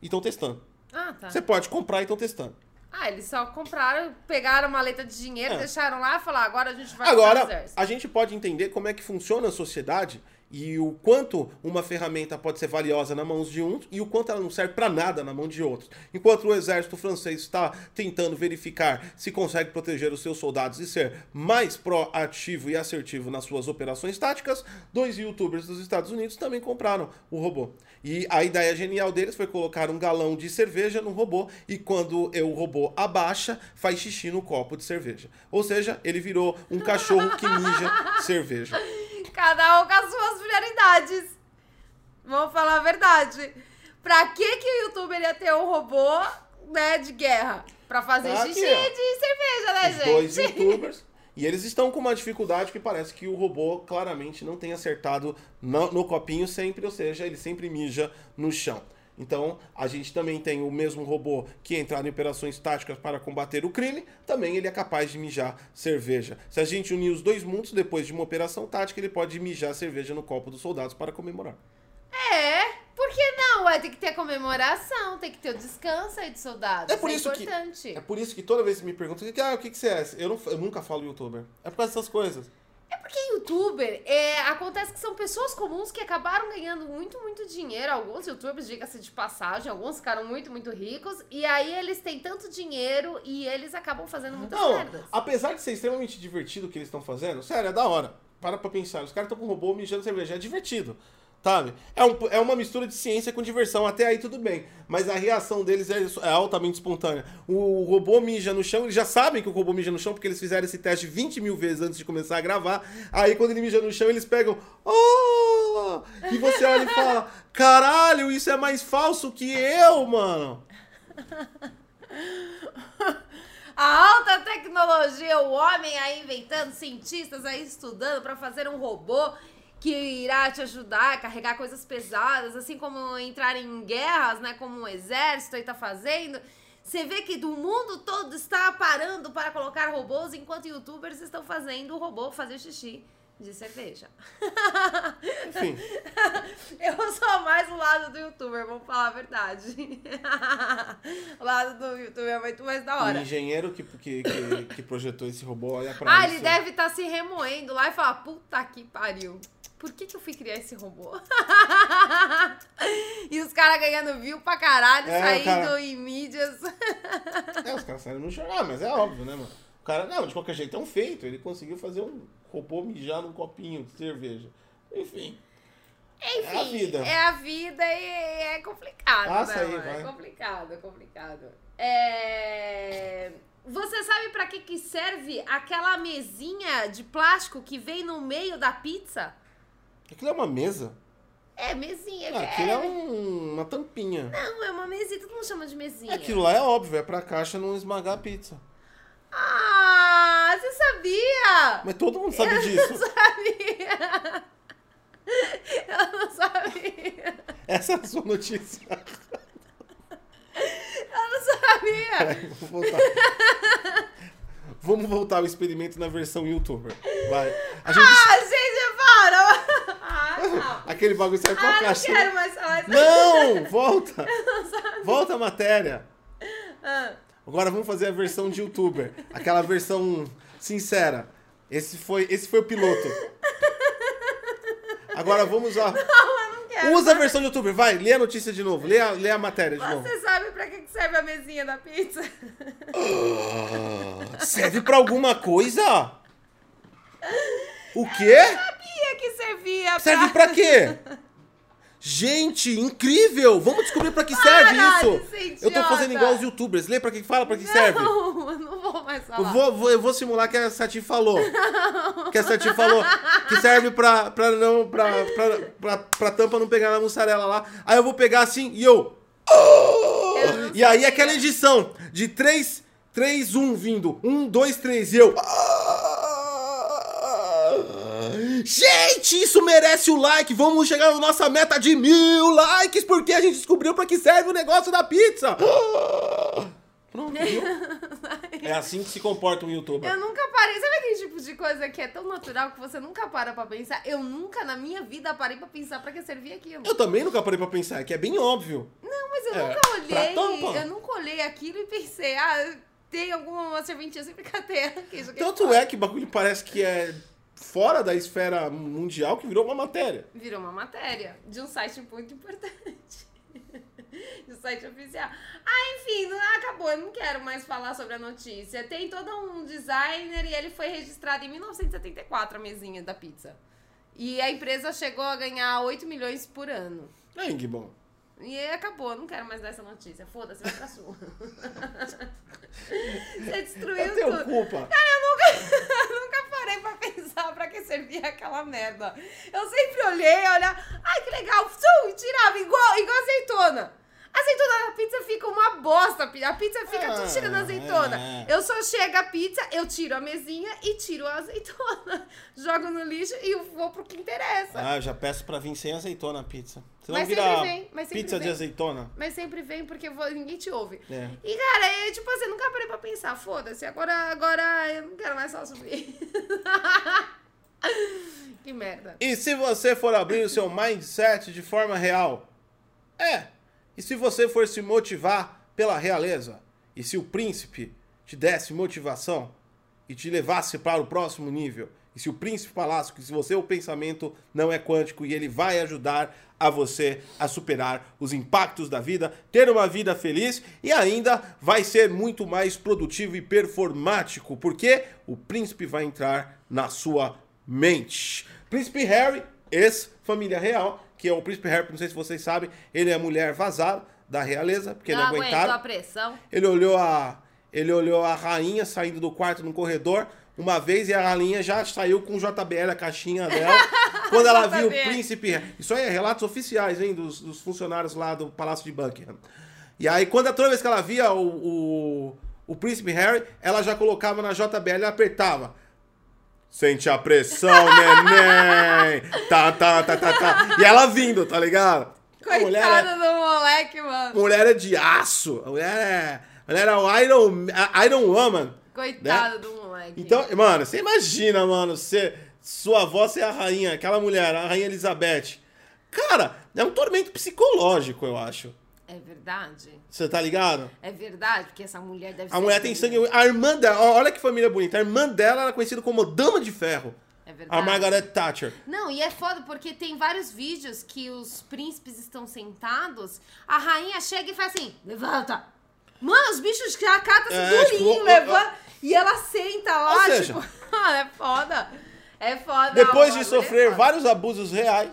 e estão testando. Ah, tá. Você pode comprar e estão testando. Ah, eles só compraram, pegaram uma maleta de dinheiro, É. deixaram lá e falaram, agora a gente vai Agora, a gente pode entender como é que funciona a sociedade e o quanto uma ferramenta pode ser valiosa na mão de uns e o quanto ela não serve para nada na mão de outros. Enquanto o exército francês está tentando verificar se consegue proteger os seus soldados e ser mais proativo e assertivo nas suas operações táticas, dois youtubers dos Estados Unidos também compraram o robô. E a ideia genial deles foi colocar um galão de cerveja no robô e quando o robô abaixa, faz xixi no copo de cerveja. Ou seja, ele virou um cachorro que mija cerveja. Cada um com as suas prioridades. Vamos falar a verdade. Pra que que o youtuber ia ter um robô, né, de guerra? Pra fazer Aqui, xixi ó. de cerveja, né, Os dois gente? youtubers. E eles estão com uma dificuldade que parece que o robô claramente não tem acertado no, no copinho sempre, ou seja, ele sempre mija no chão. Então, a gente também tem o mesmo robô que entrar em operações táticas para combater o crime, também ele é capaz de mijar cerveja. Se a gente unir os dois mundos, depois de uma operação tática, ele pode mijar cerveja no copo dos soldados para comemorar. É, por que não? Ué, tem que ter a comemoração, tem que ter o descanso aí de soldados. É por isso que- importante. É por isso que toda vez que me perguntam, ah, o que, que você é? Eu, não, eu nunca falo youtuber. É por causa dessas coisas. É porque youtuber, é, acontece que são pessoas comuns que acabaram ganhando muito, muito dinheiro. Alguns youtubers, diga-se de passagem, alguns ficaram muito, muito ricos. E aí eles têm tanto dinheiro e eles acabam fazendo muitas Não, merdas. apesar de ser extremamente divertido o que eles estão fazendo, sério, é da hora. para pra pensar. Os caras estão com robô mijando cerveja. É divertido. Sabe? É, um, é uma mistura de ciência com diversão. Até aí tudo bem. Mas a reação deles é, é altamente espontânea. O, robô mija no chão, eles já sabem que o robô mija no chão, porque eles fizeram esse teste 20 mil vezes antes de começar a gravar. Aí quando ele mija no chão, eles pegam. Oh! E você olha e fala: Caralho, isso é mais falso que eu, mano. A alta tecnologia, o homem aí inventando, cientistas aí estudando para fazer um robô que irá te ajudar a carregar coisas pesadas, assim como entrar em guerras, né, como um exército aí tá fazendo. Você vê que do mundo todo está parando para colocar robôs, enquanto youtubers estão fazendo o robô fazer xixi de cerveja. Enfim. Eu sou mais o lado do youtuber, vamos falar a verdade. o lado do youtuber é muito mais da hora. O engenheiro que, que, que, que projetou esse robô olha pra Ah, isso. ele deve estar tá se remoendo lá e falar, puta que pariu. Por que, que eu fui criar esse robô? e os caras ganhando view pra caralho, é, saindo cara... em mídias. é, os caras saíram no jornal, mas é óbvio, né, mano? O cara, não, de qualquer jeito é um feito. Ele conseguiu fazer um robô mijar num copinho de cerveja. Enfim. Enfim, é a vida. É a vida e é complicado. Passa né, aí, vai. É complicado, é complicado. É... Você sabe para que, que serve aquela mesinha de plástico que vem no meio da pizza? Aquilo é uma mesa? É, mesinha. Ah, aquilo é, é um, uma tampinha. Não, é uma mesinha, todo mundo chama de mesinha. Aquilo lá é óbvio, é pra caixa não esmagar a pizza. Ah, você sabia? Mas todo mundo sabe eu disso. Eu não sabia. Eu não sabia. Essa é a sua notícia. Eu não sabia. Peraí, vou voltar. Vamos voltar ao experimento na versão youtuber. Vai. A gente... Ah, gente, para! Ah, não. Aquele bagulho serve pra ah, caixa. Não quero mais falar isso. Não, volta. Volta a matéria. Ah. Agora vamos fazer a versão de youtuber. Aquela versão sincera. Esse foi, esse foi o piloto. Agora vamos lá. Não, quero. Usa a versão de youtuber, vai, lê a notícia de novo, lê a, lê a matéria de novo. Você sabe pra que serve a mesinha da pizza? Uh, serve pra alguma coisa? O quê? Eu sabia que servia Serve pra quê? Gente, incrível! Vamos descobrir pra que serve isso! Eu tô fazendo igual os youtubers. Lê pra que fala, pra que não, serve. Não, eu não vou mais falar. Eu vou, vou, eu vou simular que a Sati falou. Não. Que a Sati falou que serve pra, pra não. Pra, pra, pra, pra tampa não pegar na mussarela lá. Aí eu vou pegar assim e eu. eu e aí aquela edição de 3, 3, 1 vindo. 1, 2, 3 e eu. Gente, isso merece o like. Vamos chegar na nossa meta de mil likes, porque a gente descobriu para que serve o negócio da pizza. Pronto, viu? É assim que se comporta um youtuber. Eu nunca parei. Sabe aquele tipo de coisa que é tão natural que você nunca para pra pensar? Eu nunca na minha vida parei pra pensar pra que servia aquilo. Eu também nunca parei pra pensar, que é bem óbvio. Não, mas eu é, nunca olhei. Eu nunca olhei aquilo e pensei, ah, tem alguma serventia sempre catei aqui. Tanto é que o bagulho parece que é fora da esfera mundial que virou uma matéria. Virou uma matéria de um site muito importante. de um site oficial. Ah, enfim, não, acabou. Eu não quero mais falar sobre a notícia. Tem todo um designer e ele foi registrado em 1974, a mesinha da pizza. E a empresa chegou a ganhar 8 milhões por ano. É, que bom. E aí acabou, não quero mais dar essa notícia. Foda-se, vai pra sua. Você destruiu é tudo. culpa. Cara, eu nunca, nunca parei pra pensar pra que servia aquela merda. Eu sempre olhei, olhar, ai que legal, e tirava igual, igual azeitona. Azeitona na pizza fica uma bosta. A pizza fica ah, tudo tirando azeitona. É. Eu só chego a pizza, eu tiro a mesinha e tiro a azeitona. Jogo no lixo e vou pro que interessa. Ah, eu já peço pra vir sem azeitona a pizza. Senão mas sempre vem, mas sempre pizza vem. de azeitona. Mas sempre vem porque vou, ninguém te ouve. É. E, cara, é tipo assim, nunca parei pra pensar. Foda-se, agora, agora eu não quero mais falar sobre isso. que merda. E se você for abrir o seu mindset de forma real? É e se você for se motivar pela realeza? E se o príncipe te desse motivação e te levasse para o próximo nível? E se o príncipe falasse que se você o pensamento não é quântico e ele vai ajudar a você a superar os impactos da vida, ter uma vida feliz e ainda vai ser muito mais produtivo e performático, porque o príncipe vai entrar na sua Exatamente. Príncipe Harry, ex-família real, que é o príncipe Harry, não sei se vocês sabem, ele é mulher vazada da realeza, porque não não aguentou aguentaram. a pressão. Ele olhou a ele olhou a rainha saindo do quarto no corredor uma vez e a rainha já saiu com o JBL, a caixinha dela. quando ela viu o príncipe. Isso aí é relatos oficiais, hein, dos, dos funcionários lá do Palácio de Buckingham. E aí, quando a toda vez que ela via o, o, o príncipe Harry, ela já colocava na JBL e apertava. Sente a pressão, neném! Tá, tá, tá, tá, tá. E ela vindo, tá ligado? A mulher é- do moleque, mano. mulher é de aço. A mulher é. A mulher é o Iron, Iron Woman. Coitado do moleque. Né? Então, mano, você imagina, mano, você, sua avó ser a rainha, aquela mulher, a rainha Elizabeth. Cara, é um tormento psicológico, eu acho. É verdade? Você tá ligado? É verdade, porque essa mulher deve ser. A mulher tem sangue. A irmã dela, ó, olha que família bonita. A irmã dela era conhecida como Dama de Ferro. É verdade. A Margaret Thatcher. Não, e é foda porque tem vários vídeos que os príncipes estão sentados, a rainha chega e faz assim, levanta. Mano, os bichos já catam É, tipo, durinho, ó, levanta. E ela senta lá, Ou seja- tipo, mano, é foda. É foda. Depois de é sofrer foda. vários abusos reais,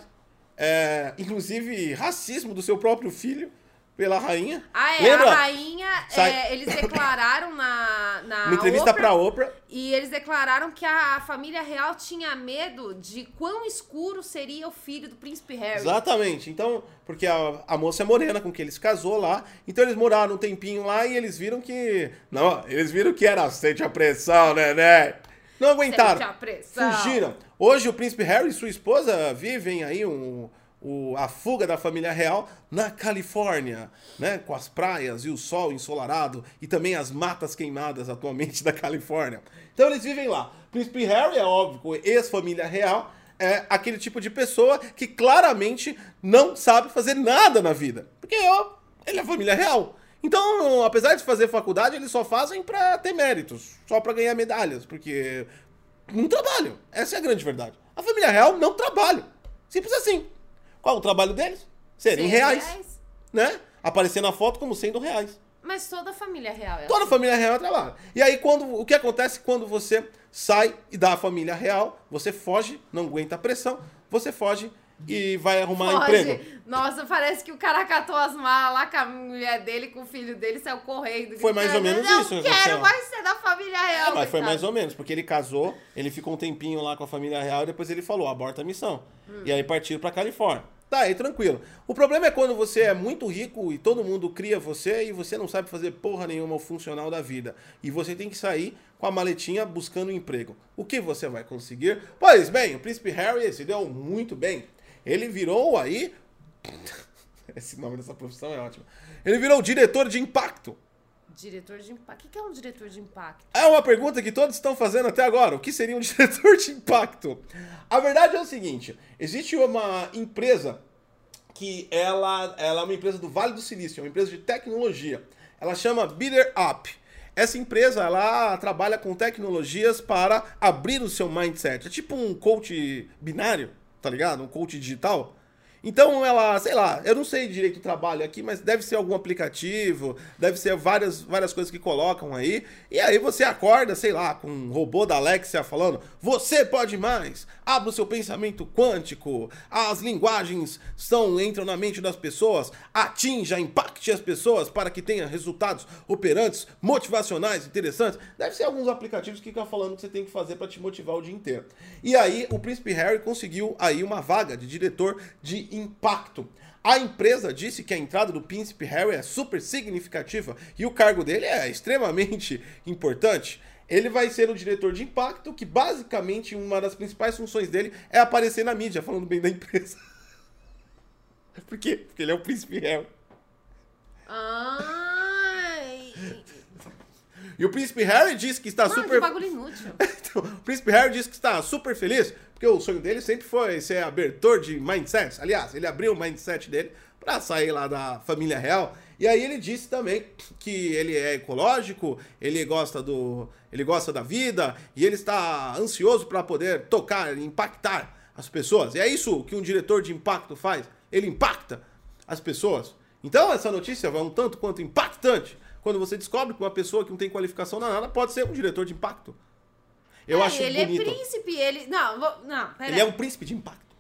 é, inclusive racismo do seu próprio filho pela rainha. Ah, é, Lembra? a rainha, é, eles declararam na, na Uma entrevista Oprah, pra Oprah. E eles declararam que a família real tinha medo de quão escuro seria o filho do príncipe Harry. Exatamente. Então, porque a, a moça é morena com que ele se casou lá. Então eles moraram um tempinho lá e eles viram que. Não, eles viram que era sente a pressão, né, né? Não aguentaram. Sente a pressão. Fugiram. Hoje o príncipe Harry e sua esposa vivem aí um, o, a fuga da família real na Califórnia, né? Com as praias e o sol ensolarado e também as matas queimadas atualmente da Califórnia. Então eles vivem lá. Príncipe Harry é óbvio, ex-família real, é aquele tipo de pessoa que claramente não sabe fazer nada na vida. Porque ó, ele é família real. Então, apesar de fazer faculdade, eles só fazem pra ter méritos, só pra ganhar medalhas, porque não trabalham. Essa é a grande verdade. A família real não trabalha. Simples assim. Qual o trabalho deles? Serem reais, reais. né? Aparecer na foto como sendo reais. Mas toda a família real é Toda a assim. família real trabalha. E aí, quando, o que acontece quando você sai e da família real, você foge, não aguenta a pressão, você foge e vai arrumar Foge. emprego. Nossa, parece que o cara catou as malas lá com a mulher dele, com o filho dele, saiu correndo. Foi mais ou menos "Eu isso, Não Marcelo. quero mais ser da família real. É, mas foi coitado." mais ou menos, porque ele casou, ele ficou um tempinho lá com a família real e depois ele falou, aborta a missão. E aí partiram pra Califórnia. Tá, aí tranquilo. O problema é quando você é muito rico e todo mundo cria você e você não sabe fazer porra nenhuma o funcional da vida. E você tem que sair com a maletinha buscando um emprego. O que você vai conseguir? Pois bem, o príncipe Harry se deu muito bem. Ele virou aí. Esse nome dessa profissão é ótimo. Ele virou diretor de impacto. Diretor de impacto. O que é um diretor de impacto? É uma pergunta que todos estão fazendo até agora. O que seria um diretor de impacto? A verdade é o seguinte: existe uma empresa que ela, ela é uma empresa do Vale do Silício, é uma empresa de tecnologia. Ela chama Bitter Up. Essa empresa ela trabalha com tecnologias para abrir o seu mindset. É tipo um coach binário, tá ligado? Um coach digital. Então ela, sei lá, eu não sei direito o trabalho aqui, mas deve ser algum aplicativo, deve ser várias, várias coisas que colocam aí. E aí você acorda, sei lá, com um robô da Alexia falando: "Você pode mais. Abra o seu pensamento quântico. As linguagens são entram na mente das pessoas. Atinja, impacte as pessoas para que tenha resultados operantes, motivacionais, interessantes". Deve ser alguns aplicativos que ficam falando que você tem que fazer para te motivar o dia inteiro. E aí o príncipe Harry conseguiu aí uma vaga de diretor de impacto. A empresa disse que a entrada do príncipe Harry é super significativa e o cargo dele é extremamente importante. Ele vai ser o diretor de impacto, que basicamente uma das principais funções dele é aparecer na mídia falando bem da empresa. Por quê? Porque ele é o príncipe Harry. Ai. E o príncipe Harry disse que está Mano, super. que bagulho inútil. Então, o príncipe Harry disse que está super feliz, porque o sonho dele sempre foi ser abertor de mindsets. Aliás, ele abriu o mindset dele para sair lá da família real. E aí ele disse também que ele é ecológico, ele gosta do, ele gosta da vida e ele está ansioso para poder tocar, impactar as pessoas. E é isso que um diretor de impacto faz. Ele impacta as pessoas. Então essa notícia é um tanto quanto impactante quando você descobre que uma pessoa que não tem qualificação na nada pode ser um diretor de impacto. Eu É, acho ele bonito. é príncipe, ele. Não, vou- não, pera Ele é um príncipe de impacto.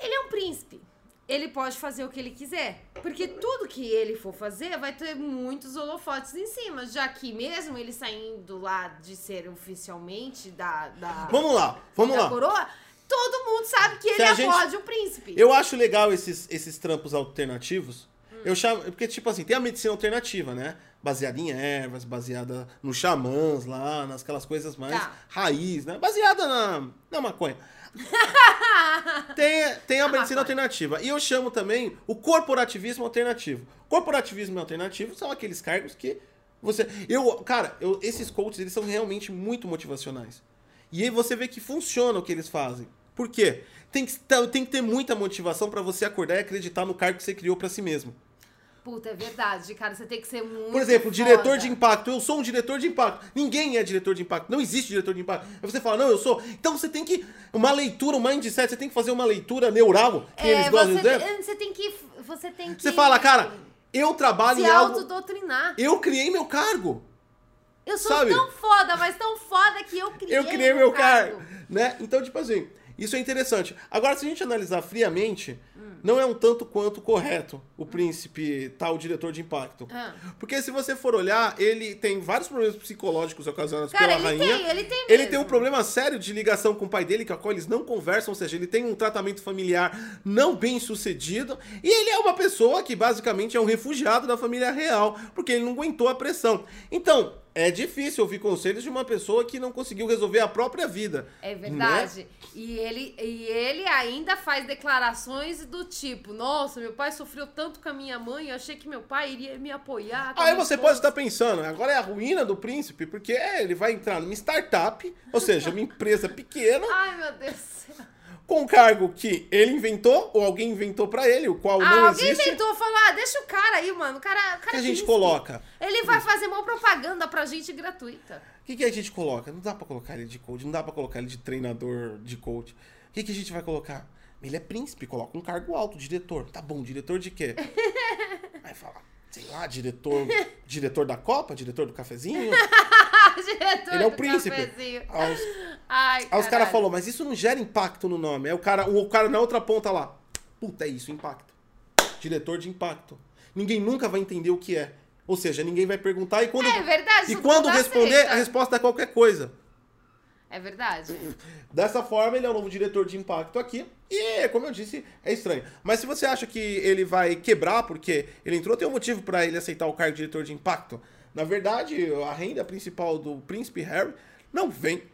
Ele é um príncipe. Ele pode fazer o que ele quiser. Porque tudo que ele for fazer vai ter muitos holofotes em cima. Já que mesmo ele saindo lá de ser oficialmente da, da, Vamos lá, vamos da lá. coroa, todo mundo sabe que ele é gente- o príncipe. Eu acho legal esses, esses trampos alternativos. Eu chamo. Porque, tipo assim, tem a medicina alternativa, né? Baseada em ervas, baseada nos xamãs lá, nas aquelas coisas mais Tá. raiz, né? Baseada na, na maconha. tem, tem a Na medicina alternativa. E eu chamo também o corporativismo alternativo. Corporativismo alternativo são aqueles cargos que você. Eu, cara, eu, esses coaches, eles são realmente muito motivacionais. E aí você vê que funciona o que eles fazem. Por quê? Tem que, tem que ter muita motivação pra você acordar e acreditar no cargo que você criou pra si mesmo. Puta, é verdade, cara. Você tem que ser muito. Por exemplo, diretor foda. de impacto. Eu sou um diretor de impacto. Ninguém é diretor de impacto. Não existe diretor de impacto. Aí você fala, não, eu sou. Então você tem que. Uma leitura, um mindset, você tem que fazer uma leitura neural, que É, eles gostam de dizer. você tem que. Você tem que. Você fala, cara, eu trabalho Se em algo. autodoutrinar. Eu criei meu cargo. Eu sou sabe? tão foda, mas tão foda que eu criei. Eu criei meu cargo. Né? Então, tipo assim, isso é interessante. Agora, se a gente analisar friamente. Não é um tanto quanto correto o príncipe tal diretor de impacto. Ah. Porque se você for olhar, ele tem vários problemas psicológicos ocasionados Cara, pela ele rainha. tem, ele tem Ele mesmo. tem um problema sério de ligação com o pai dele, com a qual eles não conversam, ou seja, ele tem um tratamento familiar não bem sucedido. E ele é uma pessoa que basicamente é um refugiado da família real, porque ele não aguentou a pressão. Então, é difícil ouvir conselhos de uma pessoa que não conseguiu resolver a própria vida. É né? verdade. E, ele, e ele ainda faz declarações do tipo: Nossa, meu pai sofreu tanto com a minha mãe, eu achei que meu pai iria me apoiar. Aí você esposa." pode estar pensando, agora é a ruína do príncipe, porque é, ele vai entrar numa startup, ou seja, uma empresa pequena, Ai, meu Deus do céu. Com um cargo que ele inventou, ou alguém inventou pra ele, o qual Ah, não alguém existe. inventou falar: ah, Deixa o cara aí, mano. O cara, o cara que a é gente coloca? Ele vai fazer uma propaganda pra gente gratuita. O que, que a gente coloca? Não dá pra colocar ele de coach, não dá pra colocar ele de treinador de coach. O que, que a gente vai colocar? Ele é príncipe, coloca um cargo alto, diretor. Tá bom, diretor de quê? Aí fala, sei lá, diretor, diretor da Copa, diretor do cafezinho. Ele é o príncipe. cafezinho. Aí os, Ai, aí os caras falaram, mas isso não gera impacto no nome. Aí o cara, o cara na outra ponta lá, puta, é isso, impacto. Diretor de impacto. Ninguém nunca vai entender o que é. Ou seja, ninguém vai perguntar e quando, É verdade, e quando responder, aceita. a resposta é qualquer coisa. É verdade. Dessa forma, ele é o novo diretor de impacto aqui. E, como eu disse, é estranho. Mas se você acha que ele vai quebrar porque ele entrou, tem um motivo para ele aceitar o cargo de diretor de impacto. Na verdade, a renda principal do príncipe Harry não vem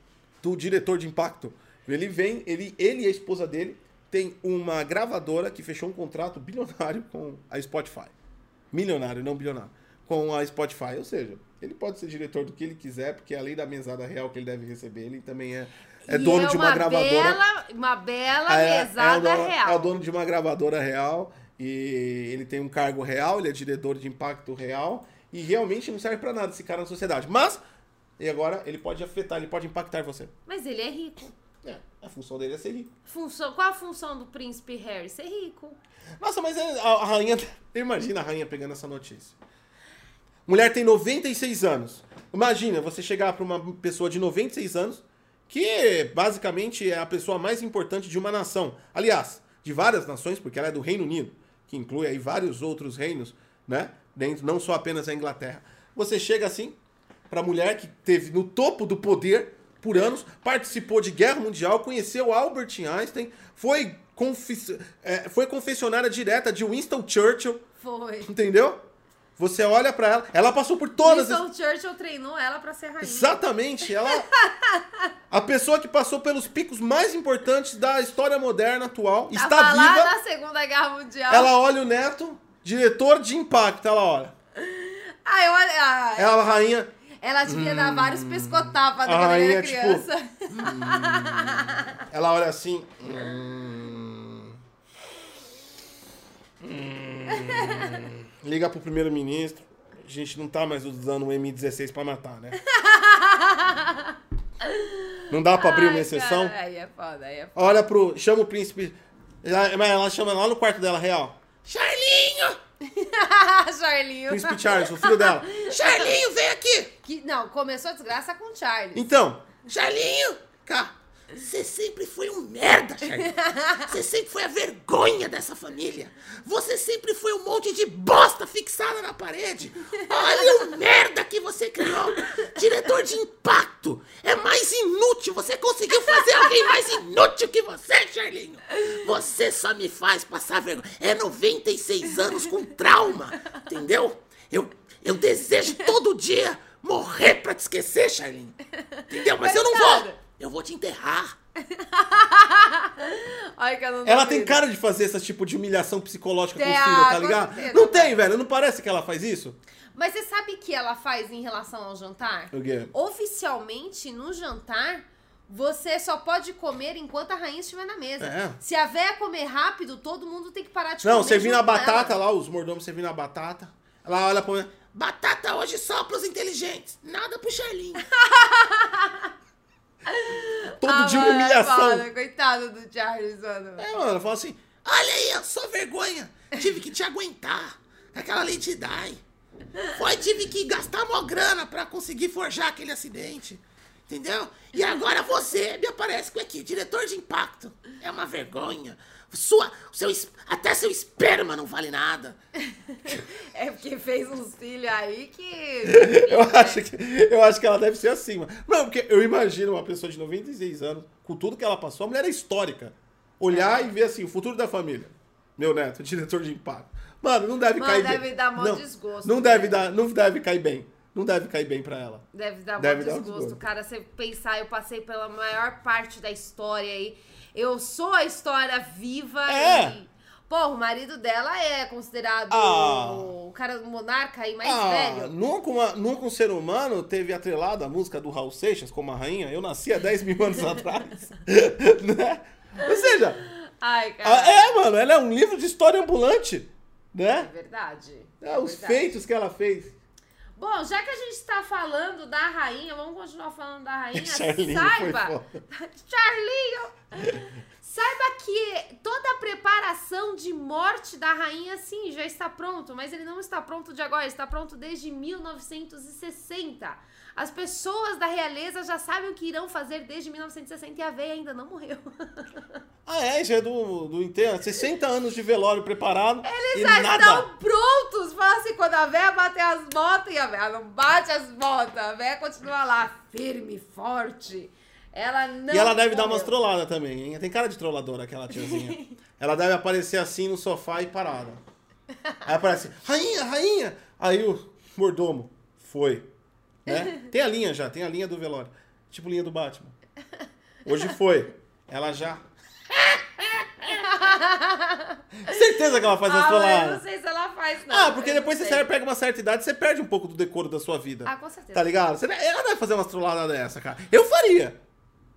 do diretor de impacto. Ele vem, ele, ele e a esposa dele tem uma gravadora que fechou um contrato bilionário com a Spotify. Milionário, não bilionário. Com a Spotify. Ou seja, ele pode ser diretor do que ele quiser, porque além da mesada real que ele deve receber, ele também é, é dono de uma, gravadora. Bela, uma bela É, é mesada o dono, real. é o dono de uma gravadora real e ele tem um cargo real, ele é diretor de impacto real e realmente não serve pra nada esse cara na sociedade. Mas, e agora ele pode afetar, ele pode impactar você. Mas ele é rico. É, a função dele é ser rico. Função, qual a função do príncipe Harry? Ser rico. Nossa, mas é- a, a rainha. Imagina a rainha pegando essa notícia. Mulher tem 96 anos. Imagina você chegar pra uma pessoa de 96 anos, que basicamente é a pessoa mais importante de uma nação. Aliás, de várias nações, porque ela é do Reino Unido, que inclui aí vários outros reinos, né? Dentro, não só apenas a Inglaterra. Você chega assim pra mulher que teve no topo do poder por anos, participou de guerra mundial, conheceu Albert Einstein, foi, é, foi confessionária direta de Winston Churchill, Foi. entendeu? Você olha pra ela, ela passou por todas as... Winston Churchill treinou ela pra ser rainha. Exatamente, ela a pessoa que passou pelos picos mais importantes da história moderna atual, Tava está viva. na Segunda Guerra Mundial. Ela olha o neto, diretor de impacto, ela olha. Ai, olha. ai, Ela a rainha, Ela devia dar vários pescotapas A quando rainha, era tipo, criança. ela olha assim. hum, hum, liga pro primeiro-ministro. A gente não tá mais usando o M16 pra matar, né? Não dá pra abrir uma Ai, exceção? cara, aí é foda, aí é foda. Olha pro. Chama o príncipe. Ela, mas ela chama lá no quarto dela, real. Charlinho! Charlinho. Príncipe Charles, o filho dela. Charlinho, vem aqui! Que, não, começou a desgraça com o Charlie. Então, Charlinho, Cá, você sempre foi um merda, Charlie. Você sempre foi a vergonha dessa família. Você sempre foi um monte de bosta fixada na parede. Olha o merda que você criou. Diretor de impacto. É mais inútil. Você conseguiu fazer alguém mais inútil que você, Charlinho. Você só me faz passar vergonha. É 96 anos com trauma. Entendeu? Eu, eu desejo todo dia morrer pra te esquecer, Charlinho. Entendeu? Mas eu não vou. Eu vou te enterrar. Olha que eu não Ela duvido. tem cara de fazer esse tipo de humilhação psicológica com Tem, os filhos, ah, tá com ligado? certeza, Não tem, velho. velho. Não parece que ela faz isso? Mas você sabe o que ela faz em relação ao jantar? O quê? Oficialmente, no jantar, você só pode comer enquanto a rainha estiver na mesa. É. Se a véia comer rápido, todo mundo tem que parar de Não, comer. servindo a batata ela. lá, os mordomos servindo a batata. Ela olha pra mim. Batata hoje só pros inteligentes. Nada pro Charlinho. Todo Ah, dia uma é humilhação. foda, Coitado do Charles, mano. É, mano, fala assim. Olha aí, eu sou vergonha. Tive que te aguentar. Aquela Lady Di. Foi, tive que gastar mó grana pra conseguir forjar aquele acidente. Entendeu? E agora você me aparece com aqui, diretor de impacto. É uma vergonha. Sua, seu, até seu esperma não vale nada. É porque fez uns filhos aí que. Eu acho que, eu acho que ela deve ser assim, mano. Não, porque eu imagino uma pessoa de 96 anos, com tudo que ela passou, a mulher é histórica. Olhar É. e ver assim, o futuro da família. Meu neto, diretor de impacto. Mano, não deve Mano, cair deve bem. dar mó não, desgosto, Não né? deve, dar, não deve cair bem. Não deve cair bem pra ela. Deve dar Deve dar um desgosto, desgosto. cara. Você pensar, eu passei pela maior parte da história aí. Eu sou a história viva É. e. Pô, o marido dela é considerado Ah. o cara do monarca aí mais Ah, velho. nunca, uma- nunca um ser humano teve atrelado a música do Raul Seixas como a rainha. Eu nasci há 10 mil anos atrás. né? Ou seja, Ai, cara. é, mano, ela é um livro de história ambulante. É Né? verdade. É, os verdade. feitos que ela fez. Bom, já que a gente tá falando da rainha, vamos continuar falando da rainha. Charlinho Saiba. Charlinho! Saiba que toda a preparação de morte da rainha, sim, já está pronto, mas ele não está pronto de agora, está pronto desde 1960. As pessoas da realeza já sabem o que irão fazer desde 1960 e a veia ainda não morreu. Ah, é, já é do, do inteiro. 60 anos de velório preparado. Eles e já nada. estão prontos! Fala assim, quando a véia bater as botas e a véia não bate as botas, a véia continua lá, firme, forte. Ela não. E ela deve dar umas trolladas também, hein? Tem cara de trolladora aquela tiazinha. ela deve aparecer assim no sofá e parada. Aí aparece, rainha, rainha! Aí o mordomo, foi. Né? Tem a linha já, tem a linha do velório. Tipo linha do Batman. Hoje foi. Ela já. Certeza que ela faz as Ah, mas eu não trolladas. sei se ela faz, não. Ah, porque Eu depois você sei. pega uma certa idade, você perde um pouco do decoro da sua vida. Ah, com certeza. Tá ligado? Ela deve fazer umas trolladas dessa, cara. Eu faria.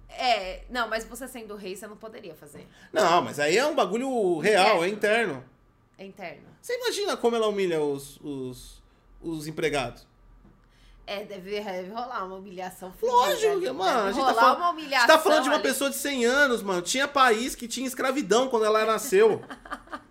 É, não, mas você sendo rei, você não poderia fazer. Não, mas aí é um bagulho real, é interno. É interno. Você imagina como ela humilha os, os, os empregados? É, deve, deve rolar uma humilhação. Lógico, ali, mano. A Deve gente tá rolar falando, uma a humilhação. gente tá falando de uma ali. pessoa de 100 anos, mano. Tinha país que tinha escravidão quando ela nasceu.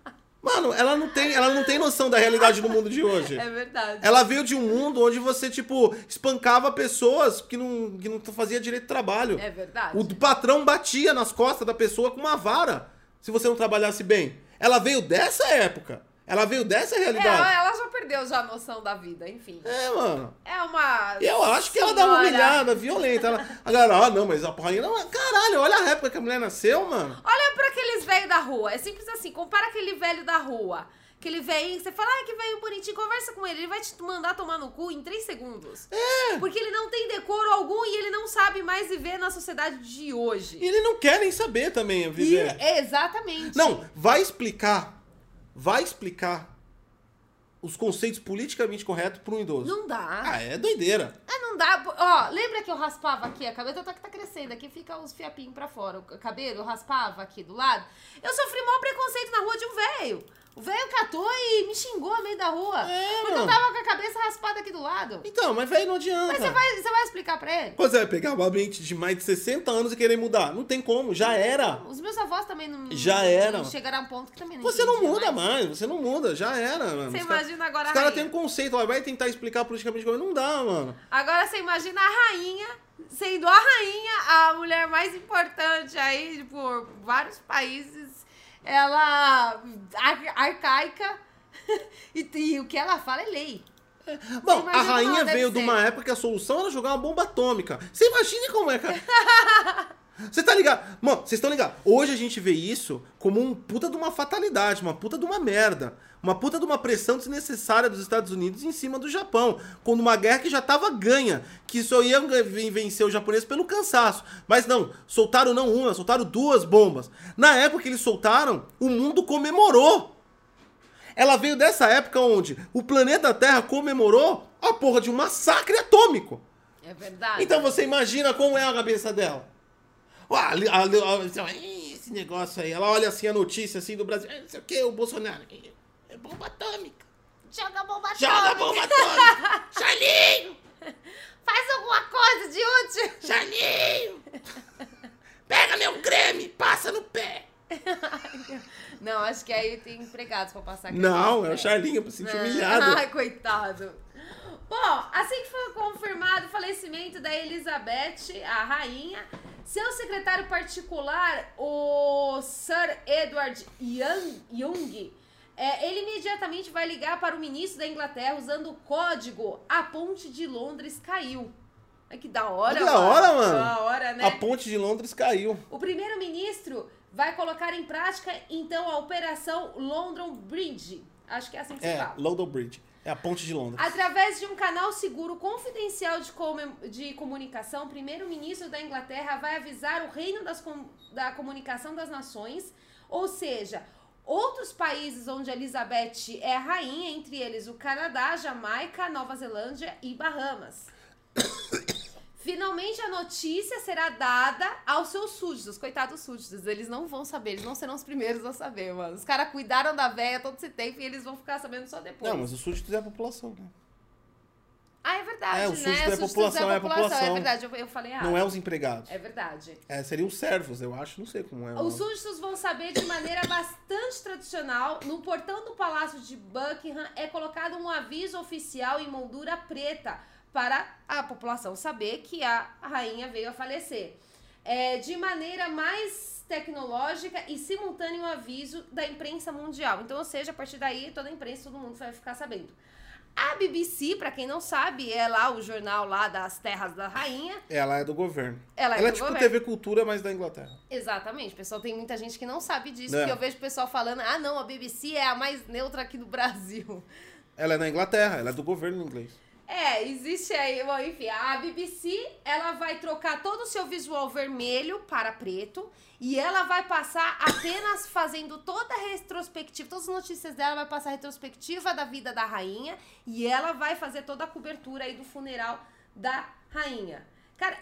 Mano, ela não tem, ela não tem noção da realidade do mundo de hoje. É verdade. Ela veio de um mundo onde você, tipo, espancava pessoas que não, que não fazia direito de trabalho. É verdade. O patrão batia nas costas da pessoa com uma vara se você não trabalhasse bem. Ela veio dessa época. Ela veio dessa É, realidade. ela, ela já perdeu já a noção da vida, enfim. É, mano. É uma. E eu acho que ela dá uma humilhada violenta. Ela, a galera, ah, não, mas a rainha não. Caralho, olha a época que a mulher nasceu, mano. Olha pra aqueles velhos da rua. É simples assim. Compara aquele velho da rua. Aquele velhinho que você fala, ai, que velho bonitinho, conversa com ele. Ele vai te mandar tomar no cu em três segundos. É. Porque ele não tem decoro algum e ele não sabe mais viver na sociedade de hoje. E ele não quer nem saber também E- viver. exatamente. Não, vai explicar. Vai explicar os conceitos politicamente corretos para um idoso. Não dá. Ah, é doideira. Ah, não dá. Ó, lembra que eu raspava aqui a cabeça? Tá que tá crescendo aqui, fica os fiapinhos pra fora. O cabelo, eu raspava aqui do lado. Eu sofri maior preconceito na rua de um velho. O velho catou e me xingou no meio da rua. É, porque eu mano. tava com a cabeça raspada aqui do lado. Então, mas velho, não adianta. Mas você vai, você vai explicar pra ele? Você vai pegar uma mente de mais de 60 anos e querer mudar. Não tem como, já era. Os meus avós também não, Já não- era. não chegaram a um ponto que também não Você não muda mais, você não muda, já era, mano. Você Os cara- imagina agora Os a caras rainha. têm um conceito, ó, vai tentar explicar politicamente correto. Não dá, mano. Agora você imagina a rainha, sendo a rainha, a mulher mais importante aí por vários países, ela ar- arcaica e, e o que ela fala é lei. Bom, imagina a rainha veio de uma época que a solução era jogar uma bomba atômica. Você imagine como é, cara. Você tá ligado? Mano, vocês estão ligados? Hoje a gente vê isso como um puta de uma fatalidade, uma puta de uma merda. Uma puta de uma pressão desnecessária dos Estados Unidos em cima do Japão. Quando uma guerra que já tava ganha. Que só ia vencer o japonês pelo cansaço. Mas não, soltaram não uma, soltaram duas bombas. Na época que eles soltaram, o mundo comemorou. Ela veio dessa época onde o planeta Terra comemorou a porra de um massacre atômico. É verdade. Então você imagina como é a cabeça dela. Ali- ali- ali- esse negócio aí, ela olha assim a notícia assim do Brasil, "Ah, não sei o que, o Bolsonaro. É bomba atômica. Joga bomba Joga atômica. bomba atômica. Charlinho! Faz alguma coisa de útil. Charlinho! Pega meu creme, passa no pé. Não, acho que aí tem empregados pra passar aqui. Não, é o Charlinho pra se sentir humilhado. Ai, coitado. Bom, assim que foi confirmado o falecimento da Elizabeth, a rainha, seu secretário particular, o Sir Edward Young, Young é, ele imediatamente vai ligar para o ministro da Inglaterra usando o código A Ponte de Londres caiu. Ai, que da hora, Que da hora, mano. Da hora, né? A ponte de Londres caiu. O primeiro-ministro vai colocar em prática, então, a Operação London Bridge. Acho que é assim que se É, fala. London Bridge. É a ponte de Londres. Através de um canal seguro confidencial de, comem- de comunicação, o primeiro-ministro da Inglaterra vai avisar o Reino das com- da Comunicação das Nações, ou seja, outros países onde Elizabeth é rainha, entre eles o Canadá, Jamaica, Nova Zelândia e Bahamas. Finalmente a notícia será dada aos seus súditos, coitados súditos, eles não vão saber, eles não serão os primeiros a saber, mano. Os caras cuidaram da véia todo esse tempo e eles vão ficar sabendo só depois. Não, mas os súditos é a população, né? Ah, é verdade, É, o né? é Súditos população, é a população. É verdade, eu, eu falei errado. Não é os empregados. É verdade. É, seriam os servos, eu acho. Não sei como é. Os súditos vão saber de maneira bastante tradicional. No portão do Palácio de Buckingham é colocado um aviso oficial em moldura preta para a população saber que a rainha veio a falecer. É, de maneira mais tecnológica e simultâneo aviso da imprensa mundial. Então, ou seja, a partir daí toda a imprensa, todo mundo vai ficar sabendo. A BBC, pra quem não sabe, é lá o jornal lá das terras da rainha. Ela é do governo. Ela é Ela é tipo governo. TV Cultura, mas da Inglaterra. Exatamente, pessoal, tem muita gente que não sabe disso, É. porque eu vejo o pessoal falando, ah não, a BBC é a mais neutra aqui do Brasil. Ela é na Inglaterra, ela é do governo inglês. É, existe aí, bom, enfim, a BBC, ela vai trocar todo o seu visual vermelho para preto e ela vai passar apenas fazendo toda a retrospectiva, todas as notícias dela vai passar a retrospectiva da vida da rainha e ela vai fazer toda a cobertura aí do funeral da rainha. Cara,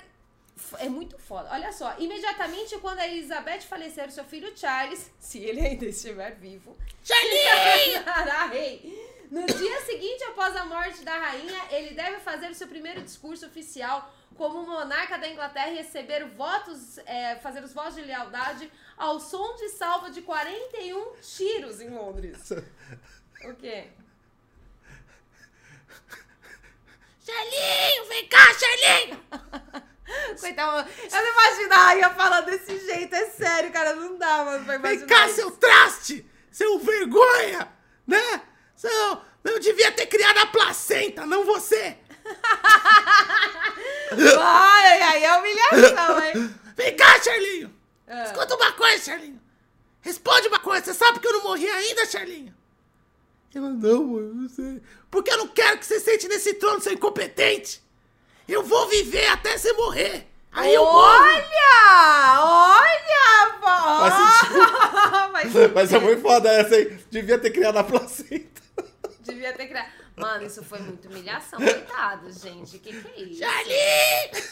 é muito foda. Olha só, imediatamente quando a Elizabeth falecer, o seu filho Charles, se ele ainda estiver vivo, Charlinho! Sará rei. No dia seguinte, após a morte da rainha, ele deve fazer o seu primeiro discurso oficial como monarca da Inglaterra e receber votos, é, fazer os votos de lealdade ao som de salva de 41 tiros em Londres. O quê? Charlinho, vem cá, Charlinho! Coitado, eu não imagino a rainha falando desse jeito, é sério, cara, não dá, mano, pra Vem imaginar cá, isso. seu traste! Seu vergonha! Né? Seu... Eu devia ter criado a placenta, não você! Ai, aí é humilhação, hein? Vem cá, Charlinho! Ah. Escuta uma coisa, Charlinho! Responde uma coisa, você sabe que eu não morri ainda, Charlinho? Ela, não, mano, não sei. Porque eu não quero que você sente nesse trono, seu incompetente! Eu vou viver até você morrer! Aí eu morro! Olha! Olha! Sentido. Mas é muito foda essa aí. Devia ter criado a placenta. Devia ter criado. Mano, isso foi muita humilhação. Coitado, gente. Que que é isso? Charlinho!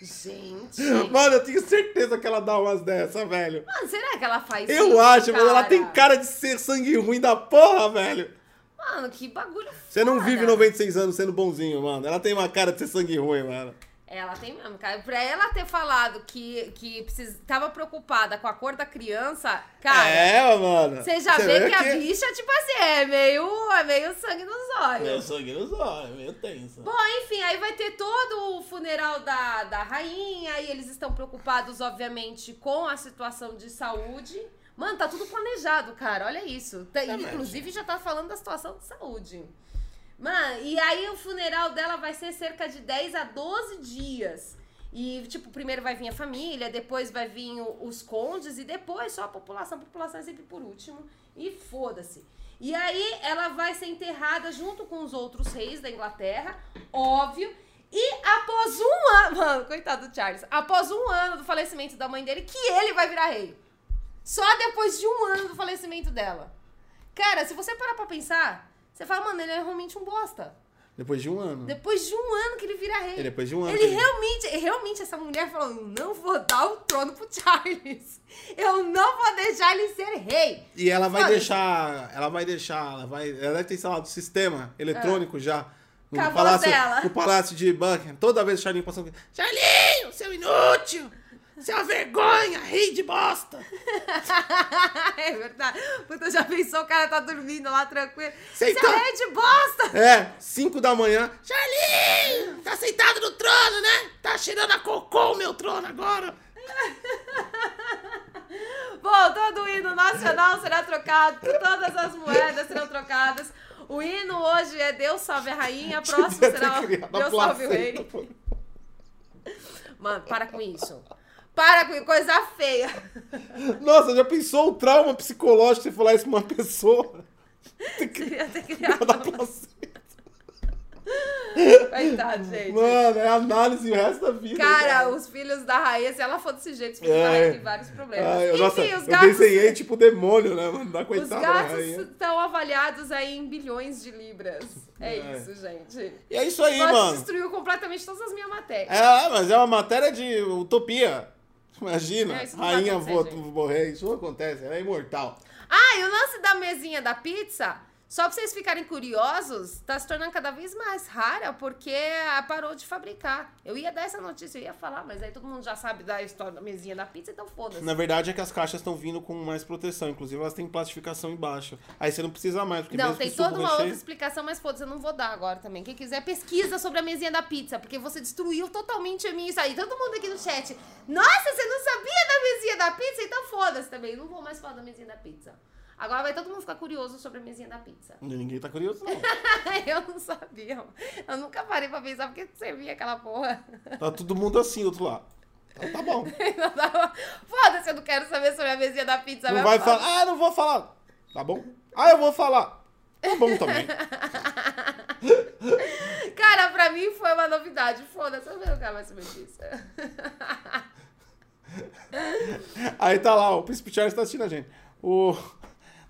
Gente. Mano, eu tenho certeza que ela dá umas dessa, velho. Mano, será que ela faz Eu isso, acho, mas ela tem cara de ser sangue ruim da porra, velho. Mano, que bagulho Você não foda. vive 96 anos sendo bonzinho, mano. Ela tem uma cara de ser sangue ruim, mano. Ela tem mesmo, cara. Pra ela ter falado que, que precis... tava preocupada com a cor da criança, cara. É, mano. Você já vê, que, a bicha, tipo assim, é meio, é meio sangue nos olhos. Meu sangue nos olhos, meio tenso. Bom, enfim, aí vai ter todo o funeral da, da rainha e eles estão preocupados, obviamente, com a situação de saúde. Mano, tá tudo planejado, cara. Olha isso. Tá- É inclusive, já tá falando da situação de saúde. Mano, e aí o funeral dela vai ser cerca de 10 a 12 dias. E, tipo, primeiro vai vir a família, depois vai vir o- os condes e depois só a população. A população é sempre por último. E foda-se. E aí ela vai ser enterrada junto com os outros reis da Inglaterra, óbvio. E após um ano. Mano, coitado do Charles. Após um ano do falecimento da mãe dele, que ele vai virar rei. Só depois de um ano do falecimento dela. Cara, se você parar pra pensar, você fala, mano, ele é realmente um bosta. Depois de um ano. Depois de um ano que ele vira rei. É, depois de um ano Ele ele- realmente, realmente, essa mulher falou: "Eu não vou dar o trono pro Charles. Eu não vou deixar ele ser rei. E ela vai deixar. Ela vai deixar. Ela vai. Ela deve ter instalado o sistema eletrônico já. No palácio, dela. no palácio de Buckingham. Toda vez o Charlinho passando. Charlinho, seu inútil! Seu vergonha, rei de bosta! é verdade. Puta, já pensou o cara tá dormindo lá tranquilo? Sei Você é rei de bosta! É, 5 da manhã. Charlinho, tá sentado no trono, né? Tá cheirando a cocô o meu trono agora. Bom, todo o hino nacional será trocado, todas as moedas serão trocadas. O hino hoje é Deus salve a rainha, próximo será Deus salve o rei. Mano, para com isso. Para com coisa feia. Nossa, já pensou o trauma psicológico se você falar isso pra uma pessoa? Devia ter criado. Da placenta. Coitado, gente. Mano, é análise o resto da vida. Cara, os filhos da rainha, se ela for desse jeito, os filhos da É. rainha têm vários problemas. Ai, Enfim, nossa, os eu gatos. desenhei tipo demônio, né, mano? Da Os coitada da gatos rainha. estão avaliados aí em bilhões de libras. É, É. isso, gente. E é isso aí, Nós mano. destruiu completamente todas as minhas matérias. É, mas é uma matéria de utopia. Imagina, É, rainha acontecer, vo- gente. morrer. Isso não acontece, ela é imortal. Ah, e o lance da mesinha da pizza, só pra vocês ficarem curiosos, tá se tornando cada vez mais rara porque a parou de fabricar. Eu ia dar essa notícia, eu ia falar, mas aí todo mundo já sabe da história da mesinha da pizza, então foda-se. Na verdade é que as caixas estão vindo com mais proteção. Inclusive elas têm plastificação embaixo. Aí você não precisa mais, porque Não, tem toda uma outra recheio... explicação, mas foda-se, eu não vou dar agora também. Quem quiser, pesquisa sobre a mesinha da pizza, porque você destruiu totalmente a minha isso aí. Todo mundo aqui no chat, nossa, você não sabia da mesinha da pizza? Então foda-se também, não vou mais falar da mesinha da pizza. Agora vai todo mundo ficar curioso sobre a mesinha da pizza. Ninguém tá curioso, não. eu não sabia. Eu nunca parei pra pensar porque servia aquela porra. Tá todo mundo assim do outro lado. Então tá bom. Não dava- Foda-se, eu não quero saber sobre a mesinha da pizza. Não vai foda. falar. Ah, não vou falar. Tá bom? Ah, eu vou falar. Tá bom também. Cara, pra mim foi uma novidade. Foda-se, eu não quero mais saber disso. Aí tá lá, o Príncipe Charles tá assistindo a gente. O...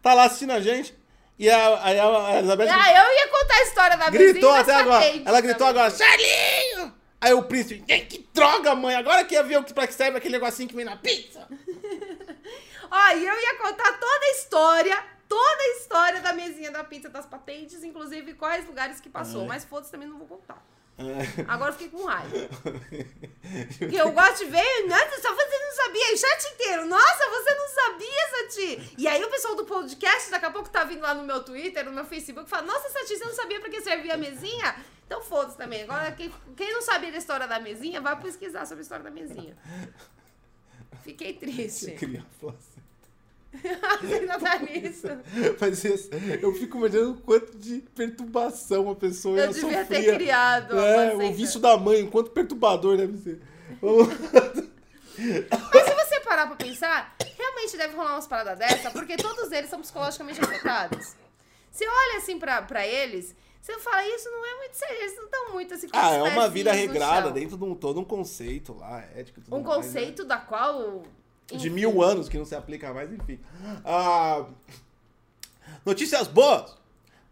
Tá lá assistindo a gente. E a, aí a Elizabeth Ah, eu ia contar a história da gritou até agora. Ela gritou da agora. Charlinho! Aí o príncipe, "Ei, que droga, mãe! Agora que ia ver o que pra que serve aquele negocinho que vem na pizza. Ó, e eu ia contar toda a história, toda a história da mesinha da pizza das patentes, inclusive quais lugares que passou. Mas foda-se, também não vou contar. É. Agora eu fiquei com raiva. Porque eu gosto de ver, nossa, só você não sabia, o chat inteiro, nossa, você não sabia, Sati. E aí o pessoal do podcast, daqui a pouco tá vindo lá no meu Twitter, no meu Facebook, fala, nossa, Sati, você não sabia pra que servia a mesinha? Então foda-se também. Agora, quem, quem não sabia da história da mesinha, vai pesquisar sobre a história da mesinha. Fiquei triste. queria falar assim. Ainda tá nisso. Mas eu fico imaginando o quanto de perturbação a pessoa Eu ia devia ter sofria. criado uma É, o vício da mãe, o quanto perturbador deve ser. Mas se você parar pra pensar, realmente deve rolar umas paradas dessa, porque todos eles são psicologicamente afetados. Você olha assim pra, pra eles, você fala, isso não é muito sério, eles não estão muito assim com Ah, é uma vida regrada dentro de um, todo um conceito lá, ético tudo Um mais, né? conceito da qual. De mil anos que não se aplica mais, enfim. Ah, notícias boas!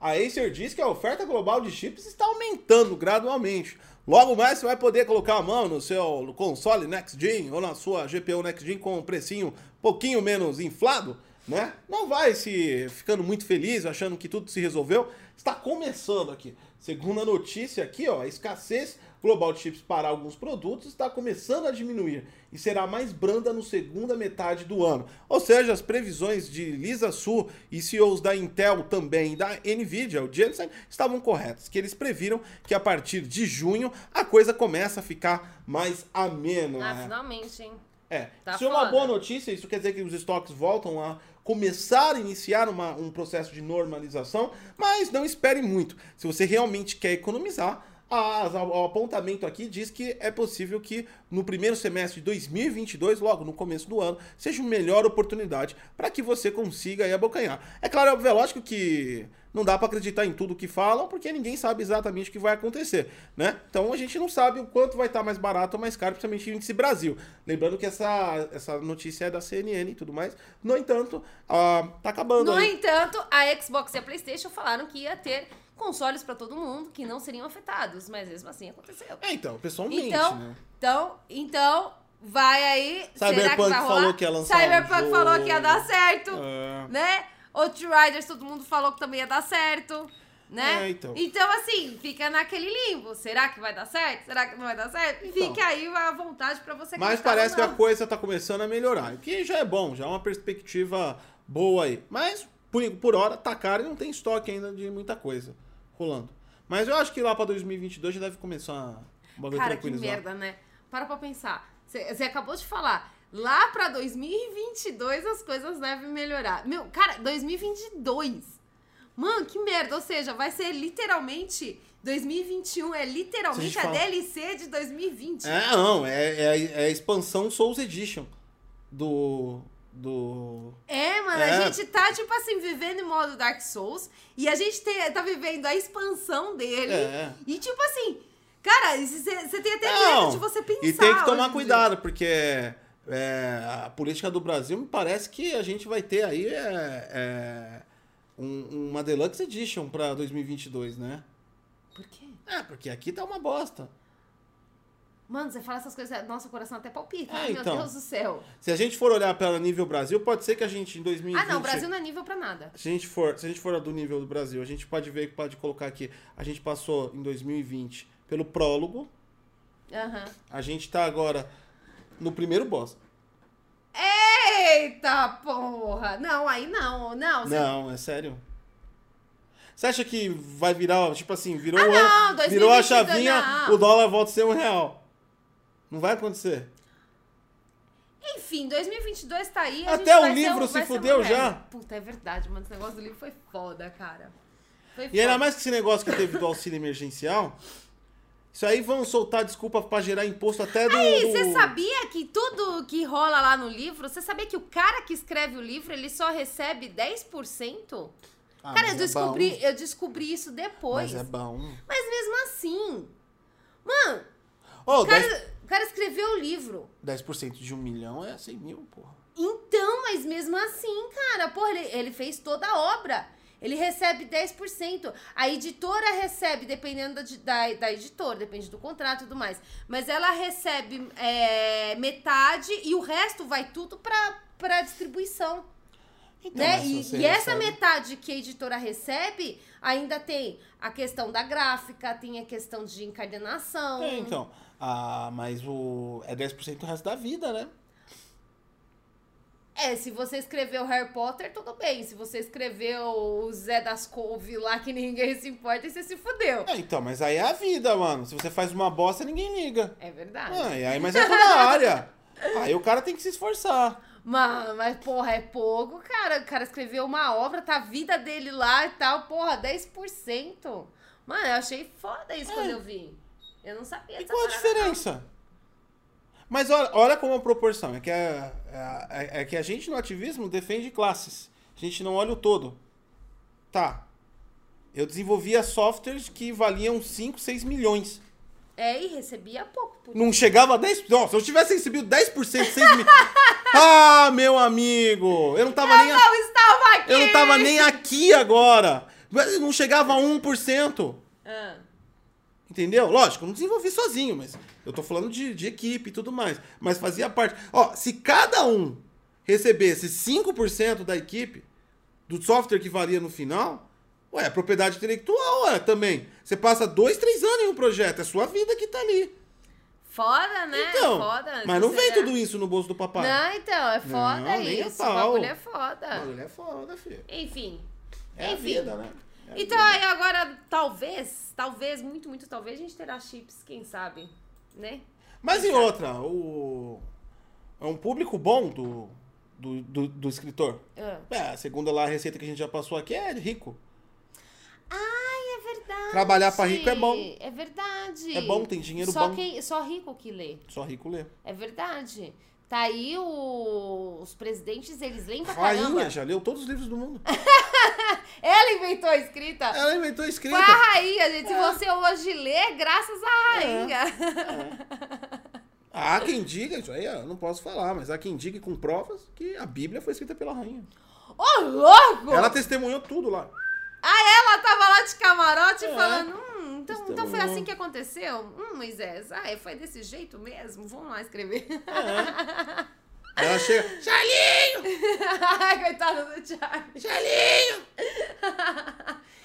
A Acer diz que a oferta global de chips está aumentando gradualmente. Logo mais você vai poder colocar a mão no seu console Next Gen ou na sua GPU Next Gen com um precinho um pouquinho menos inflado, né? Não vai se ficando muito feliz, achando que tudo se resolveu. Está começando aqui. Segundo a notícia aqui, ó, a escassez global chips para alguns produtos está começando a diminuir e será mais branda no segunda metade do ano. Ou seja, as previsões de Lisa Su e CEOs da Intel também e da Nvidia, o Jensen, estavam corretas, que eles previram que a partir de junho a coisa começa a ficar mais amena. Ah, né? finalmente, hein? É, Tá isso é uma foda. boa notícia, isso quer dizer que os estoques voltam a começar a iniciar uma- um processo de normalização, mas não espere muito. Se você realmente quer economizar, a- a- o apontamento aqui diz que é possível que no primeiro semestre de 2022, logo no começo do ano, seja uma melhor oportunidade para que você consiga aí abocanhar. É claro, é lógico que não dá para acreditar em tudo que falam, porque ninguém sabe exatamente o que vai acontecer, né? Então a gente não sabe o quanto vai estar mais barato ou mais caro, principalmente no índice Brasil. Lembrando que essa, essa notícia é da CNN e tudo mais. No entanto, ah, tá acabando No aí. entanto, a Xbox e a PlayStation falaram que ia ter consoles pra todo mundo que não seriam afetados, mas mesmo assim aconteceu. É, então, o pessoal mente, Então, né? então, então, vai aí. será que Cyberpunk rolar? falou que ia lançar um Cyberpunk falou jogo. que ia dar certo, É. né? Outriders, todo mundo falou que também ia dar certo, né? É, então. assim, fica naquele limbo. Será que vai dar certo? Será que não vai dar certo? Então. Fica aí à vontade pra você Mas parece que a coisa tá começando a melhorar. O que já é bom, já é uma perspectiva boa aí. Mas, por, por hora, tá caro e não tem estoque ainda de muita coisa rolando. Mas eu acho que lá pra 2022 já deve começar a bagulho Cara, que merda, né? Para pra pensar. Você acabou de falar. Lá pra 2022 as coisas devem melhorar. Meu, cara, 2022. Mano, que merda. Ou seja, vai ser literalmente. 2021 é a literalmente a, fala- DLC de 2020. É, não, é, é, a- é a expansão Souls Edition do. do. É, mano, É. a gente tá, tipo assim, vivendo em modo Dark Souls. E a gente te- tá vivendo a expansão dele. É. E, tipo assim, cara, você tem até Não, medo de você pensar. E tem que tomar cuidado, porque é, a política do Brasil me parece que a gente vai ter aí é, é, um- uma Deluxe Edition pra 2022, né? Por quê? É, porque aqui tá uma bosta. Mano, você fala essas coisas, nosso coração até palpita. É, Ai, Meu então. Deus do céu. Se a gente for olhar pelo nível Brasil, pode ser que a gente em 2020... Ah, não, o Brasil não é nível pra nada. Se a gente for, se a gente for do nível do Brasil, a gente pode ver, pode colocar aqui, a gente passou em 2020 pelo prólogo, Aham. a gente tá agora no primeiro boss. Eita porra! Não, aí não, não. você- Não, é sério. Você acha que vai virar, tipo assim, virou, Ah, não, ano- 2022 virou a chavinha, não. o dólar volta a ser um real? Não vai acontecer. Enfim, 2022 tá aí. a Até gente o ser livro se ser uma fudeu já. Puta, é verdade, mano. Esse negócio do livro foi foda, cara. Foi E ainda foda. mais que esse negócio que teve do auxílio emergencial, isso aí vão soltar desculpa pra gerar imposto até do... Aí, do- você sabia que tudo que rola lá no livro, você sabia que o cara que escreve o livro, ele só recebe 10%? Ah, cara, eu é descobri, bom. eu descobri isso depois. Mas é bom. Mas mesmo assim. Mano, Ô, o cara, 10%, o cara escreveu o livro. 10% de um milhão é 100 mil, porra. Então, mas mesmo assim, cara, porra, ele, ele fez toda a obra. Ele recebe 10%. A editora recebe, dependendo da, da, da editora, depende do contrato e tudo mais. Mas ela recebe é, metade e o resto vai tudo pra, pra distribuição. Então, né? E, e essa metade que a editora recebe, ainda tem a questão da gráfica, tem a questão de encadenação. É, então. Ah, mas o... é 10% do resto da vida, né? É, se você escreveu Harry Potter, tudo bem. Se você escreveu o Zé das Couve lá que ninguém se importa, você se fudeu. É, então, mas aí é a vida, mano. Se você faz uma bosta, ninguém liga. É verdade. Ah, e aí, mas é toda a área. Aí o cara tem que se esforçar. Mano, mas porra, é pouco, cara. O cara escreveu uma obra, tá a vida dele lá e tal, porra, 10%. Mano, eu achei foda isso quando eu vi. Eu não sabia. E qual a parada, não. diferença? Mas olha, olha como a proporção. É que a, é, é que a gente no ativismo defende classes. A gente não olha o todo. Tá. Eu desenvolvia softwares que valiam 5, 6 milhões. É, e recebia pouco. Por... Não chegava a 10%. Nossa, se eu tivesse recebido 10%, 6 mil. Ah, meu amigo! Eu não tava nem. a- Não estava aqui! Eu não tava nem aqui agora. Não chegava a 1%. Ah, Entendeu? Lógico, eu não desenvolvi sozinho, mas eu tô falando de, de equipe e tudo mais. Mas fazia parte. Ó, se cada um recebesse 5% da equipe, do software que varia no final, Ué, é propriedade intelectual, ué, também. Você passa dois, três anos em um projeto, é sua vida que tá ali. Foda, né? Então, foda. mas não vem tudo isso no bolso do papai. Não, então, é foda Não, nem a isso. O pau. bagulho é foda. Bagulho é foda, filho. Enfim. É a Enfim. vida, né? É Então aí agora, talvez, talvez, muito, muito talvez, a gente terá chips, quem sabe, né? Mas em outra, o... é um público bom do, do, do, do escritor. Ah. É, segundo lá a receita que a gente já passou aqui, é rico. Ai, é verdade. Trabalhar pra rico é bom. É verdade. É bom, tem dinheiro só bom. Quem, só rico que lê. Só rico lê. É verdade. Tá aí o- os presidentes, eles leem pra caramba. Rainha já leu todos os livros do mundo. Ela inventou a escrita. Ela inventou a escrita. Foi a rainha, gente. Se você hoje lê, é graças à rainha. Há quem diga, isso aí eu não posso falar, mas há quem diga com provas que a Bíblia foi escrita pela rainha. Ô, louco! Ela testemunhou tudo lá. Ah, ela tava lá de camarote É. falando, hum, então, então foi Testemunhou. assim que aconteceu? Hum, Moisés, ah, é, foi desse jeito mesmo? Vamos lá escrever. Ela chega. Charlinho! Coitado do Charlie. Charlinho!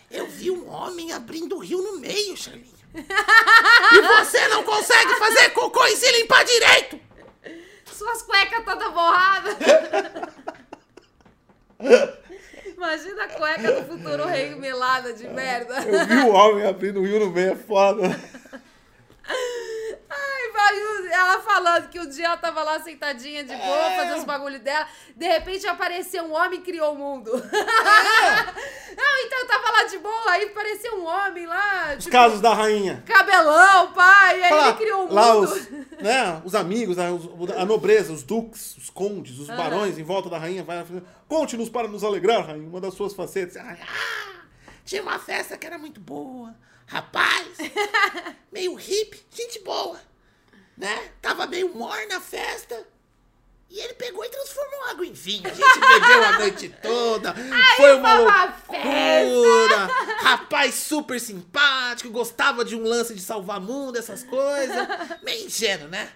Eu vi um homem abrindo o rio no meio, Charlinho. E você não consegue fazer cocô e se limpar direito! Suas cuecas todas borradas. Imagina a cueca do futuro rei melada de merda. Eu vi o homem abrindo o rio no meio, é foda. O- ela falando que um dia ela tava lá sentadinha de boa, É. fazendo os bagulho dela. De repente apareceu um homem e criou o mundo. Não, então eu tava lá de boa, aí apareceu um homem lá, Os tipo, casos da rainha. cabelão, pai, aí Fala, ele criou o mundo. lá os, né, os amigos, a, a nobreza, os duques, os condes, os barões em volta da rainha. Vai Conte-nos para nos alegrar, rainha, uma das suas facetas. Ah, tinha uma festa que era muito boa. Rapaz, meio hippie, gente boa. Né? Tava meio morna a festa. E ele pegou e transformou água em vinho. A gente bebeu a noite toda. foi uma foi uma loucura. Rapaz super simpático, gostava de um lance de salvar mundo, essas coisas. Meio ingênuo, né?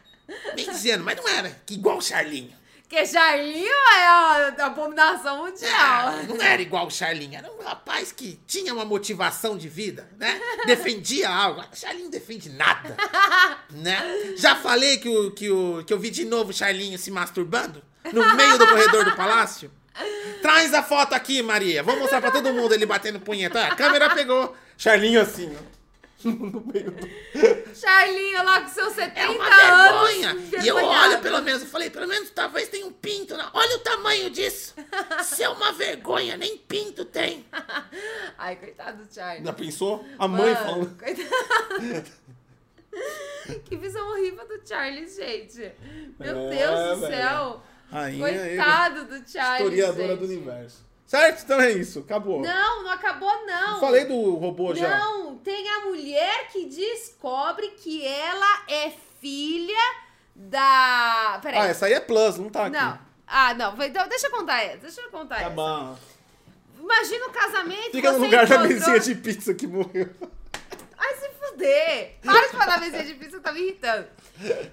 Meio ingênuo, mas não era que igual o Charlinho. Porque Charlinho é a abominação mundial. Ah, não era igual o Charlinho, era um rapaz que tinha uma motivação de vida, né? Defendia algo. O Charlinho não defende nada, né? Já falei que, o, que, o, que eu vi de novo o Charlinho se masturbando no meio do corredor do palácio. Traz a foto aqui, Maria. Vamos mostrar pra todo mundo ele batendo punheta. Ah, A câmera pegou. Charlinho assim, ó. No meio do... Charlinho lá com seus 70 É uma anos. vergonha. E eu olho pelo menos, eu falei, pelo menos talvez tenha um pinto. Né? Olha o tamanho disso. Isso é uma vergonha, nem pinto tem. Ai, coitado do Charlie. Já pensou? A mãe Mano, falando. coitado. que visão horrível do Charlie, gente. Meu É, Deus do velho. céu. Rainha Coitado do Charlie. historiadora gente. do universo. Certo? Então é isso, acabou. Não, não acabou, não. Falei do robô já. Não, tem a mulher que descobre que ela é filha da. Peraí. Ah, essa aí é Plus, não tá aqui. Não. Ah, não. então, Deixa eu contar essa. Deixa eu contar Tá essa. bom. Imagina o casamento. Fica no lugar da encontrou- mesinha de pizza que morreu. Ai, se fuder! Para de falar de pizza, tá me irritando.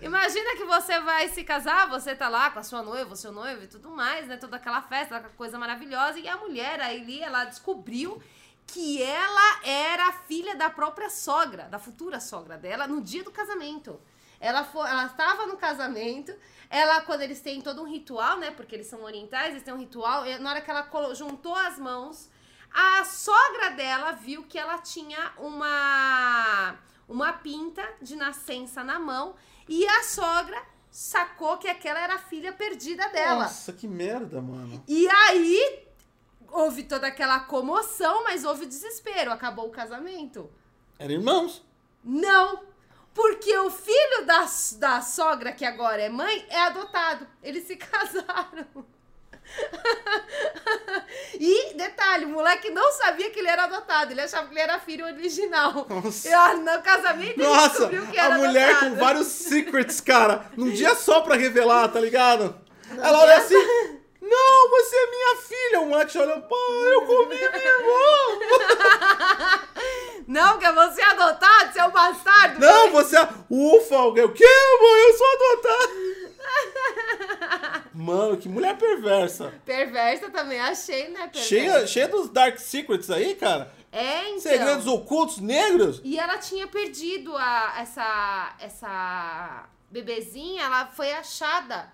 Imagina que você vai se casar, você tá lá com a sua noiva, o seu noivo e tudo mais, né? Toda aquela festa, aquela coisa maravilhosa. E a mulher, a Eli, ela descobriu que ela era filha da própria sogra, da futura sogra dela, no dia do casamento. Ela foi, ela estava no casamento, ela, quando eles têm todo um ritual, né? Porque eles são orientais, eles têm um ritual, e na hora que ela juntou as mãos, a sogra dela viu que ela tinha uma uma pinta de nascença na mão e a sogra sacou que aquela era a filha perdida dela. Nossa, que merda, mano. E aí houve toda aquela comoção, mas houve desespero, acabou o casamento. Eram irmãos. Não, porque o filho da, da sogra, que agora é mãe, é adotado. Eles se casaram. e, detalhe, o moleque não sabia que ele era adotado. Ele achava que ele era filho original. Nossa. No casamento ele Nossa, descobriu que a era mulher adotado. com vários secrets, cara. Num dia só pra revelar, tá ligado? Ela olha assim. Não, você é minha filha. O moleque olha, pai, eu comi minha irmã. Não, que você é adotado, você é um bastardo. Não, você é. Ufa, alguém. O quê, mãe? Eu sou adotado. Mano, que mulher perversa. Perversa também, achei, né? Perversa. Cheia, cheia dos Dark Secrets aí, cara. É, então. Segredos ocultos negros? E ela tinha perdido a, essa, essa bebezinha, ela foi achada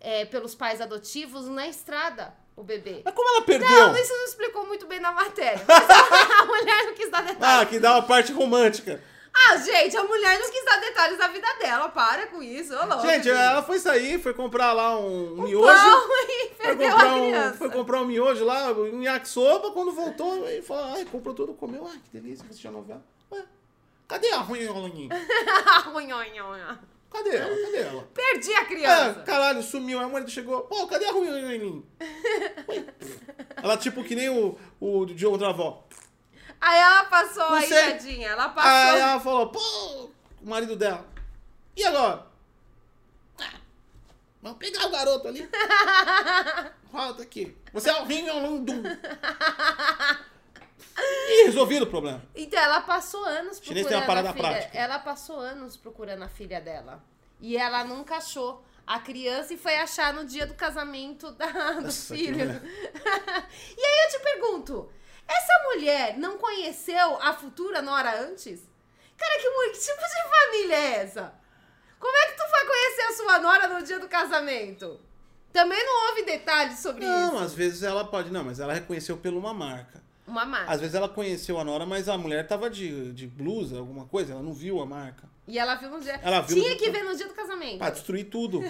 é, pelos pais adotivos na estrada, o bebê. Mas como ela perdeu? Não, isso não explicou muito bem na matéria. A, mulher não quis dar Ah, detalhes. que dá uma parte romântica. Ah, gente, a mulher não quis dar detalhes da vida dela. Para com isso, ô louco. Gente, ela foi sair, foi comprar lá um, Um miojo. pão e Foi comprar, a um, foi comprar um miojo lá, um yakisoba, quando voltou, ele falou, ai, comprou tudo, comeu, ai, que delícia, assistiu a novela. Ué, cadê a ruim, Cadê ela? Cadê ela? Perdi a É, criança. caralho, sumiu. Aí a mulher chegou, pô, cadê a ruim? Ela tipo que nem o, o outra avó. Aí ela passou Não aí, sei. tadinha. Ela Aí passou. ela falou, pô, o marido dela. E agora? Ah, vamos pegar o garoto ali. Volta aqui. Você é o rim Lundum. E resolvido o problema. Então, ela passou anos procurando tem uma parada a filha. prática. Ela passou anos procurando a filha dela. E ela nunca achou a criança e foi achar no dia do casamento da, do Nossa, filho. e aí eu te pergunto, essa mulher não conheceu a futura Nora antes? Cara, que, que tipo de família é essa? Como é que tu foi conhecer a sua Nora no dia do casamento? Também não houve detalhes sobre Não, isso. às vezes ela pode. Não, mas ela reconheceu por uma marca. Uma marca. Às vezes ela conheceu a Nora, mas a mulher tava de, de blusa, alguma coisa, ela não viu a marca. E ela viu no dia. Ela viu no Tinha dia- que ver no dia do casamento. Pra destruir tudo.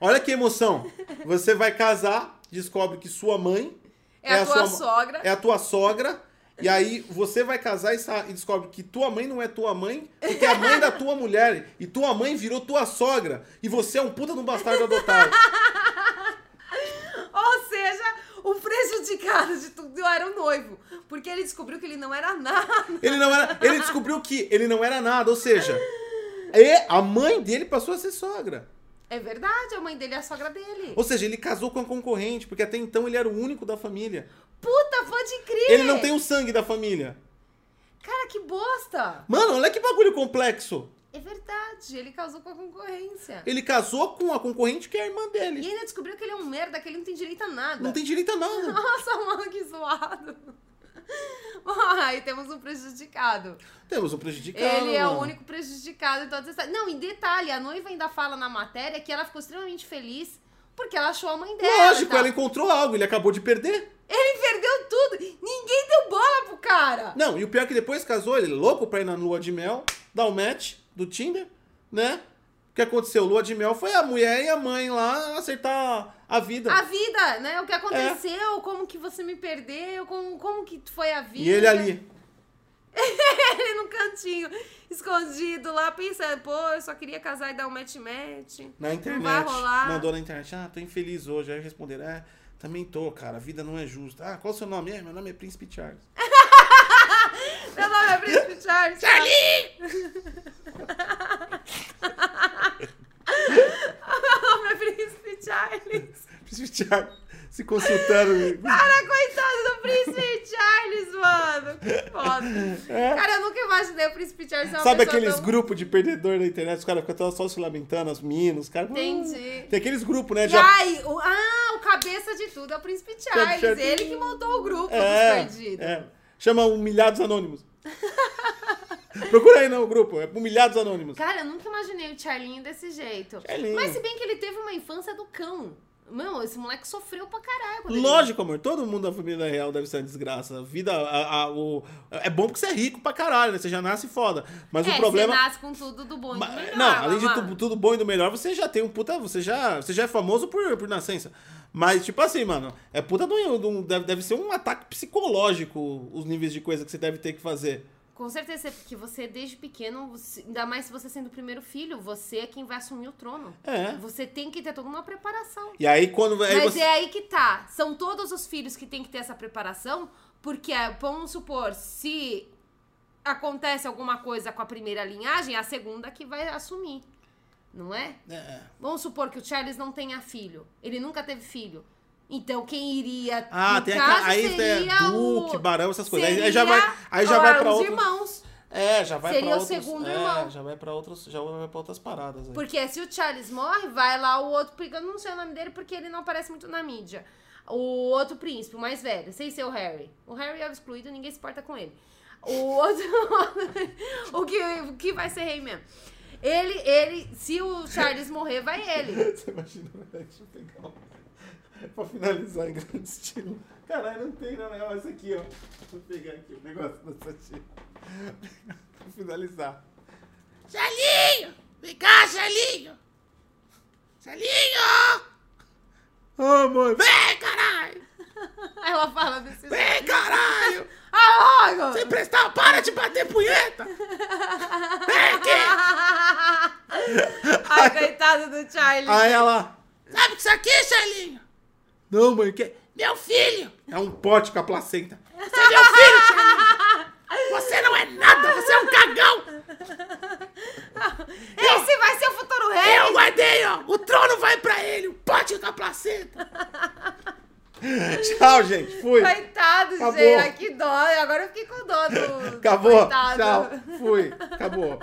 Olha que emoção. Você vai casar, descobre que sua mãe É a tua sua- sogra. É a tua sogra. E aí você vai casar e, descobre que tua mãe não é tua mãe, porque é a mãe da tua mulher. E tua mãe virou tua sogra. E você é um puta de um bastardo adotado. Ou seja, o prejudicado de tudo era o noivo. Porque ele descobriu que ele não era nada. Ele não era. Ele descobriu que ele não era nada. Ou seja, e a mãe dele passou a ser sogra. É verdade, a mãe dele é a sogra dele. Ou seja, ele casou com a concorrente, porque até então ele era o único da família. Puta, pode crer! Ele não tem o sangue da família. Cara, que bosta! Mano, olha que bagulho complexo. É verdade, ele casou com a concorrência. Ele casou com a concorrente que é a irmã E dele. ainda descobriu que ele é um merda, que ele não tem direito a nada. Não tem direito a nada. Nossa, mano, que zoado. Aí temos um prejudicado. Temos um prejudicado. Ele é o único prejudicado em todas essas. Não, em detalhe, a noiva ainda fala na matéria que ela ficou extremamente feliz porque ela achou a mãe dela. Lógico, tal. ela encontrou algo, ele acabou de perder. Ele perdeu tudo. Ninguém deu bola pro cara. Não, e o pior é que depois casou, ele é louco pra ir na lua de mel, dar o match do Tinder, né? O que aconteceu? Lua de mel foi a mulher e a mãe lá acertar a vida. A vida, né? O que aconteceu, como que você me perdeu, como, como que foi a vida. E ele ali. Ele no cantinho, escondido lá, pensando, pô, eu só queria casar e dar um match-match. Na internet. Não vai rolar. Mandou na internet. Ah, tô infeliz hoje. Aí responderam, é, também tô, cara. A vida não é justa. Ah, qual é o seu nome? É, meu nome é Príncipe Charles. Meu nome é Príncipe Charles. Meu nome é Príncipe Charles. Príncipe Charles se consultando. Cara, coitado do Príncipe Charles, mano. Que foda. Cara, eu nunca imaginei o Príncipe Charles ser uma É. Sabe aqueles tão... grupos de perdedor na internet? Os caras ficam só se lamentando, as meninas, os caras. Entendi. Tem aqueles grupos, né? E Já... ai, o, ah, o cabeça de tudo é o Príncipe Charles. Charles. Ele que montou o grupo É, dos perdidos. é. Chama Humilhados Anônimos. Procura aí no grupo, é Humilhados Anônimos. Cara, eu nunca imaginei o Charlinho desse jeito. Charlinho. Mas se bem que ele teve uma infância do cão. Meu, esse moleque sofreu pra caralho. quando ele- Lógico, amor, todo mundo da família real deve ser uma desgraça. A vida, a- a- o... é bom porque você é rico pra caralho, né? Você já nasce foda. Mas é, o problema. você nasce com tudo do bom e do melhor. Não, além de tudo, tudo bom e do melhor, você já tem um puta. Você já, você já é famoso por, por nascença. Mas, tipo assim, mano, é puta do, do- deve, deve ser um ataque psicológico os níveis de coisa que você deve ter que fazer. Com certeza, porque você desde pequeno, você- ainda mais se você sendo o primeiro filho, você é quem vai assumir o trono. É. Você tem que ter toda uma preparação. E aí quando. Aí Mas você... é aí que tá. São todos os filhos que têm que ter essa preparação, porque, é, vamos supor, se acontece alguma coisa com a primeira linhagem, é a segunda que vai assumir. Não é? É. Vamos supor que o Charles não tenha filho. Ele nunca teve filho. Então, quem iria. Ah, tem caso, aquela. Aí seria Duque, o- Barão, essas coisas. Aí, aí já seria, vai, aí já vai pra os outro. irmãos. É, já vai Seria pra o outros, segundo é, irmão. já vai pra outros, já vai pra outras paradas. aí. Porque se o Charles morre, vai lá o outro príncipe. Eu não sei o nome dele porque ele não aparece muito na mídia. O outro príncipe, o mais velho, sem ser o Harry. O Harry é o excluído, ninguém se importa com ele. O outro. o, que, o que vai ser rei mesmo. Ele, ele, se o Charles morrer, vai ele. Você imagina, velho, deixa eu pegar. Pra finalizar em grande estilo. Caralho, não tem não, não, esse aqui, ó. Vou pegar aqui o negócio da Sachi. Pra finalizar. Gelinho! Vem cá, Gelinho! Gelinho! Ô, mãe, Vem, caralho! Ela fala desse jeito. Vem, caralho! Ah, logo! Sem prestar, para de bater punheta! Vem aqui! Ai, coitado do Charlie. Aí ela. Sabe o que isso aqui, Gelinho? Não, mãe, que. Meu filho! É um pote com a placenta. Você é meu filho, Gelinho! Você não é nada, você é um cagão! Esse vai ser o futuro rei! Eu guardei, ó! O trono vai pra ele, o pote com a placenta! Tchau, gente. Fui. Coitado, Acabou. gente. Ai, que dó. Agora eu fiquei com dó do. Acabou. Tchau. Fui. Acabou.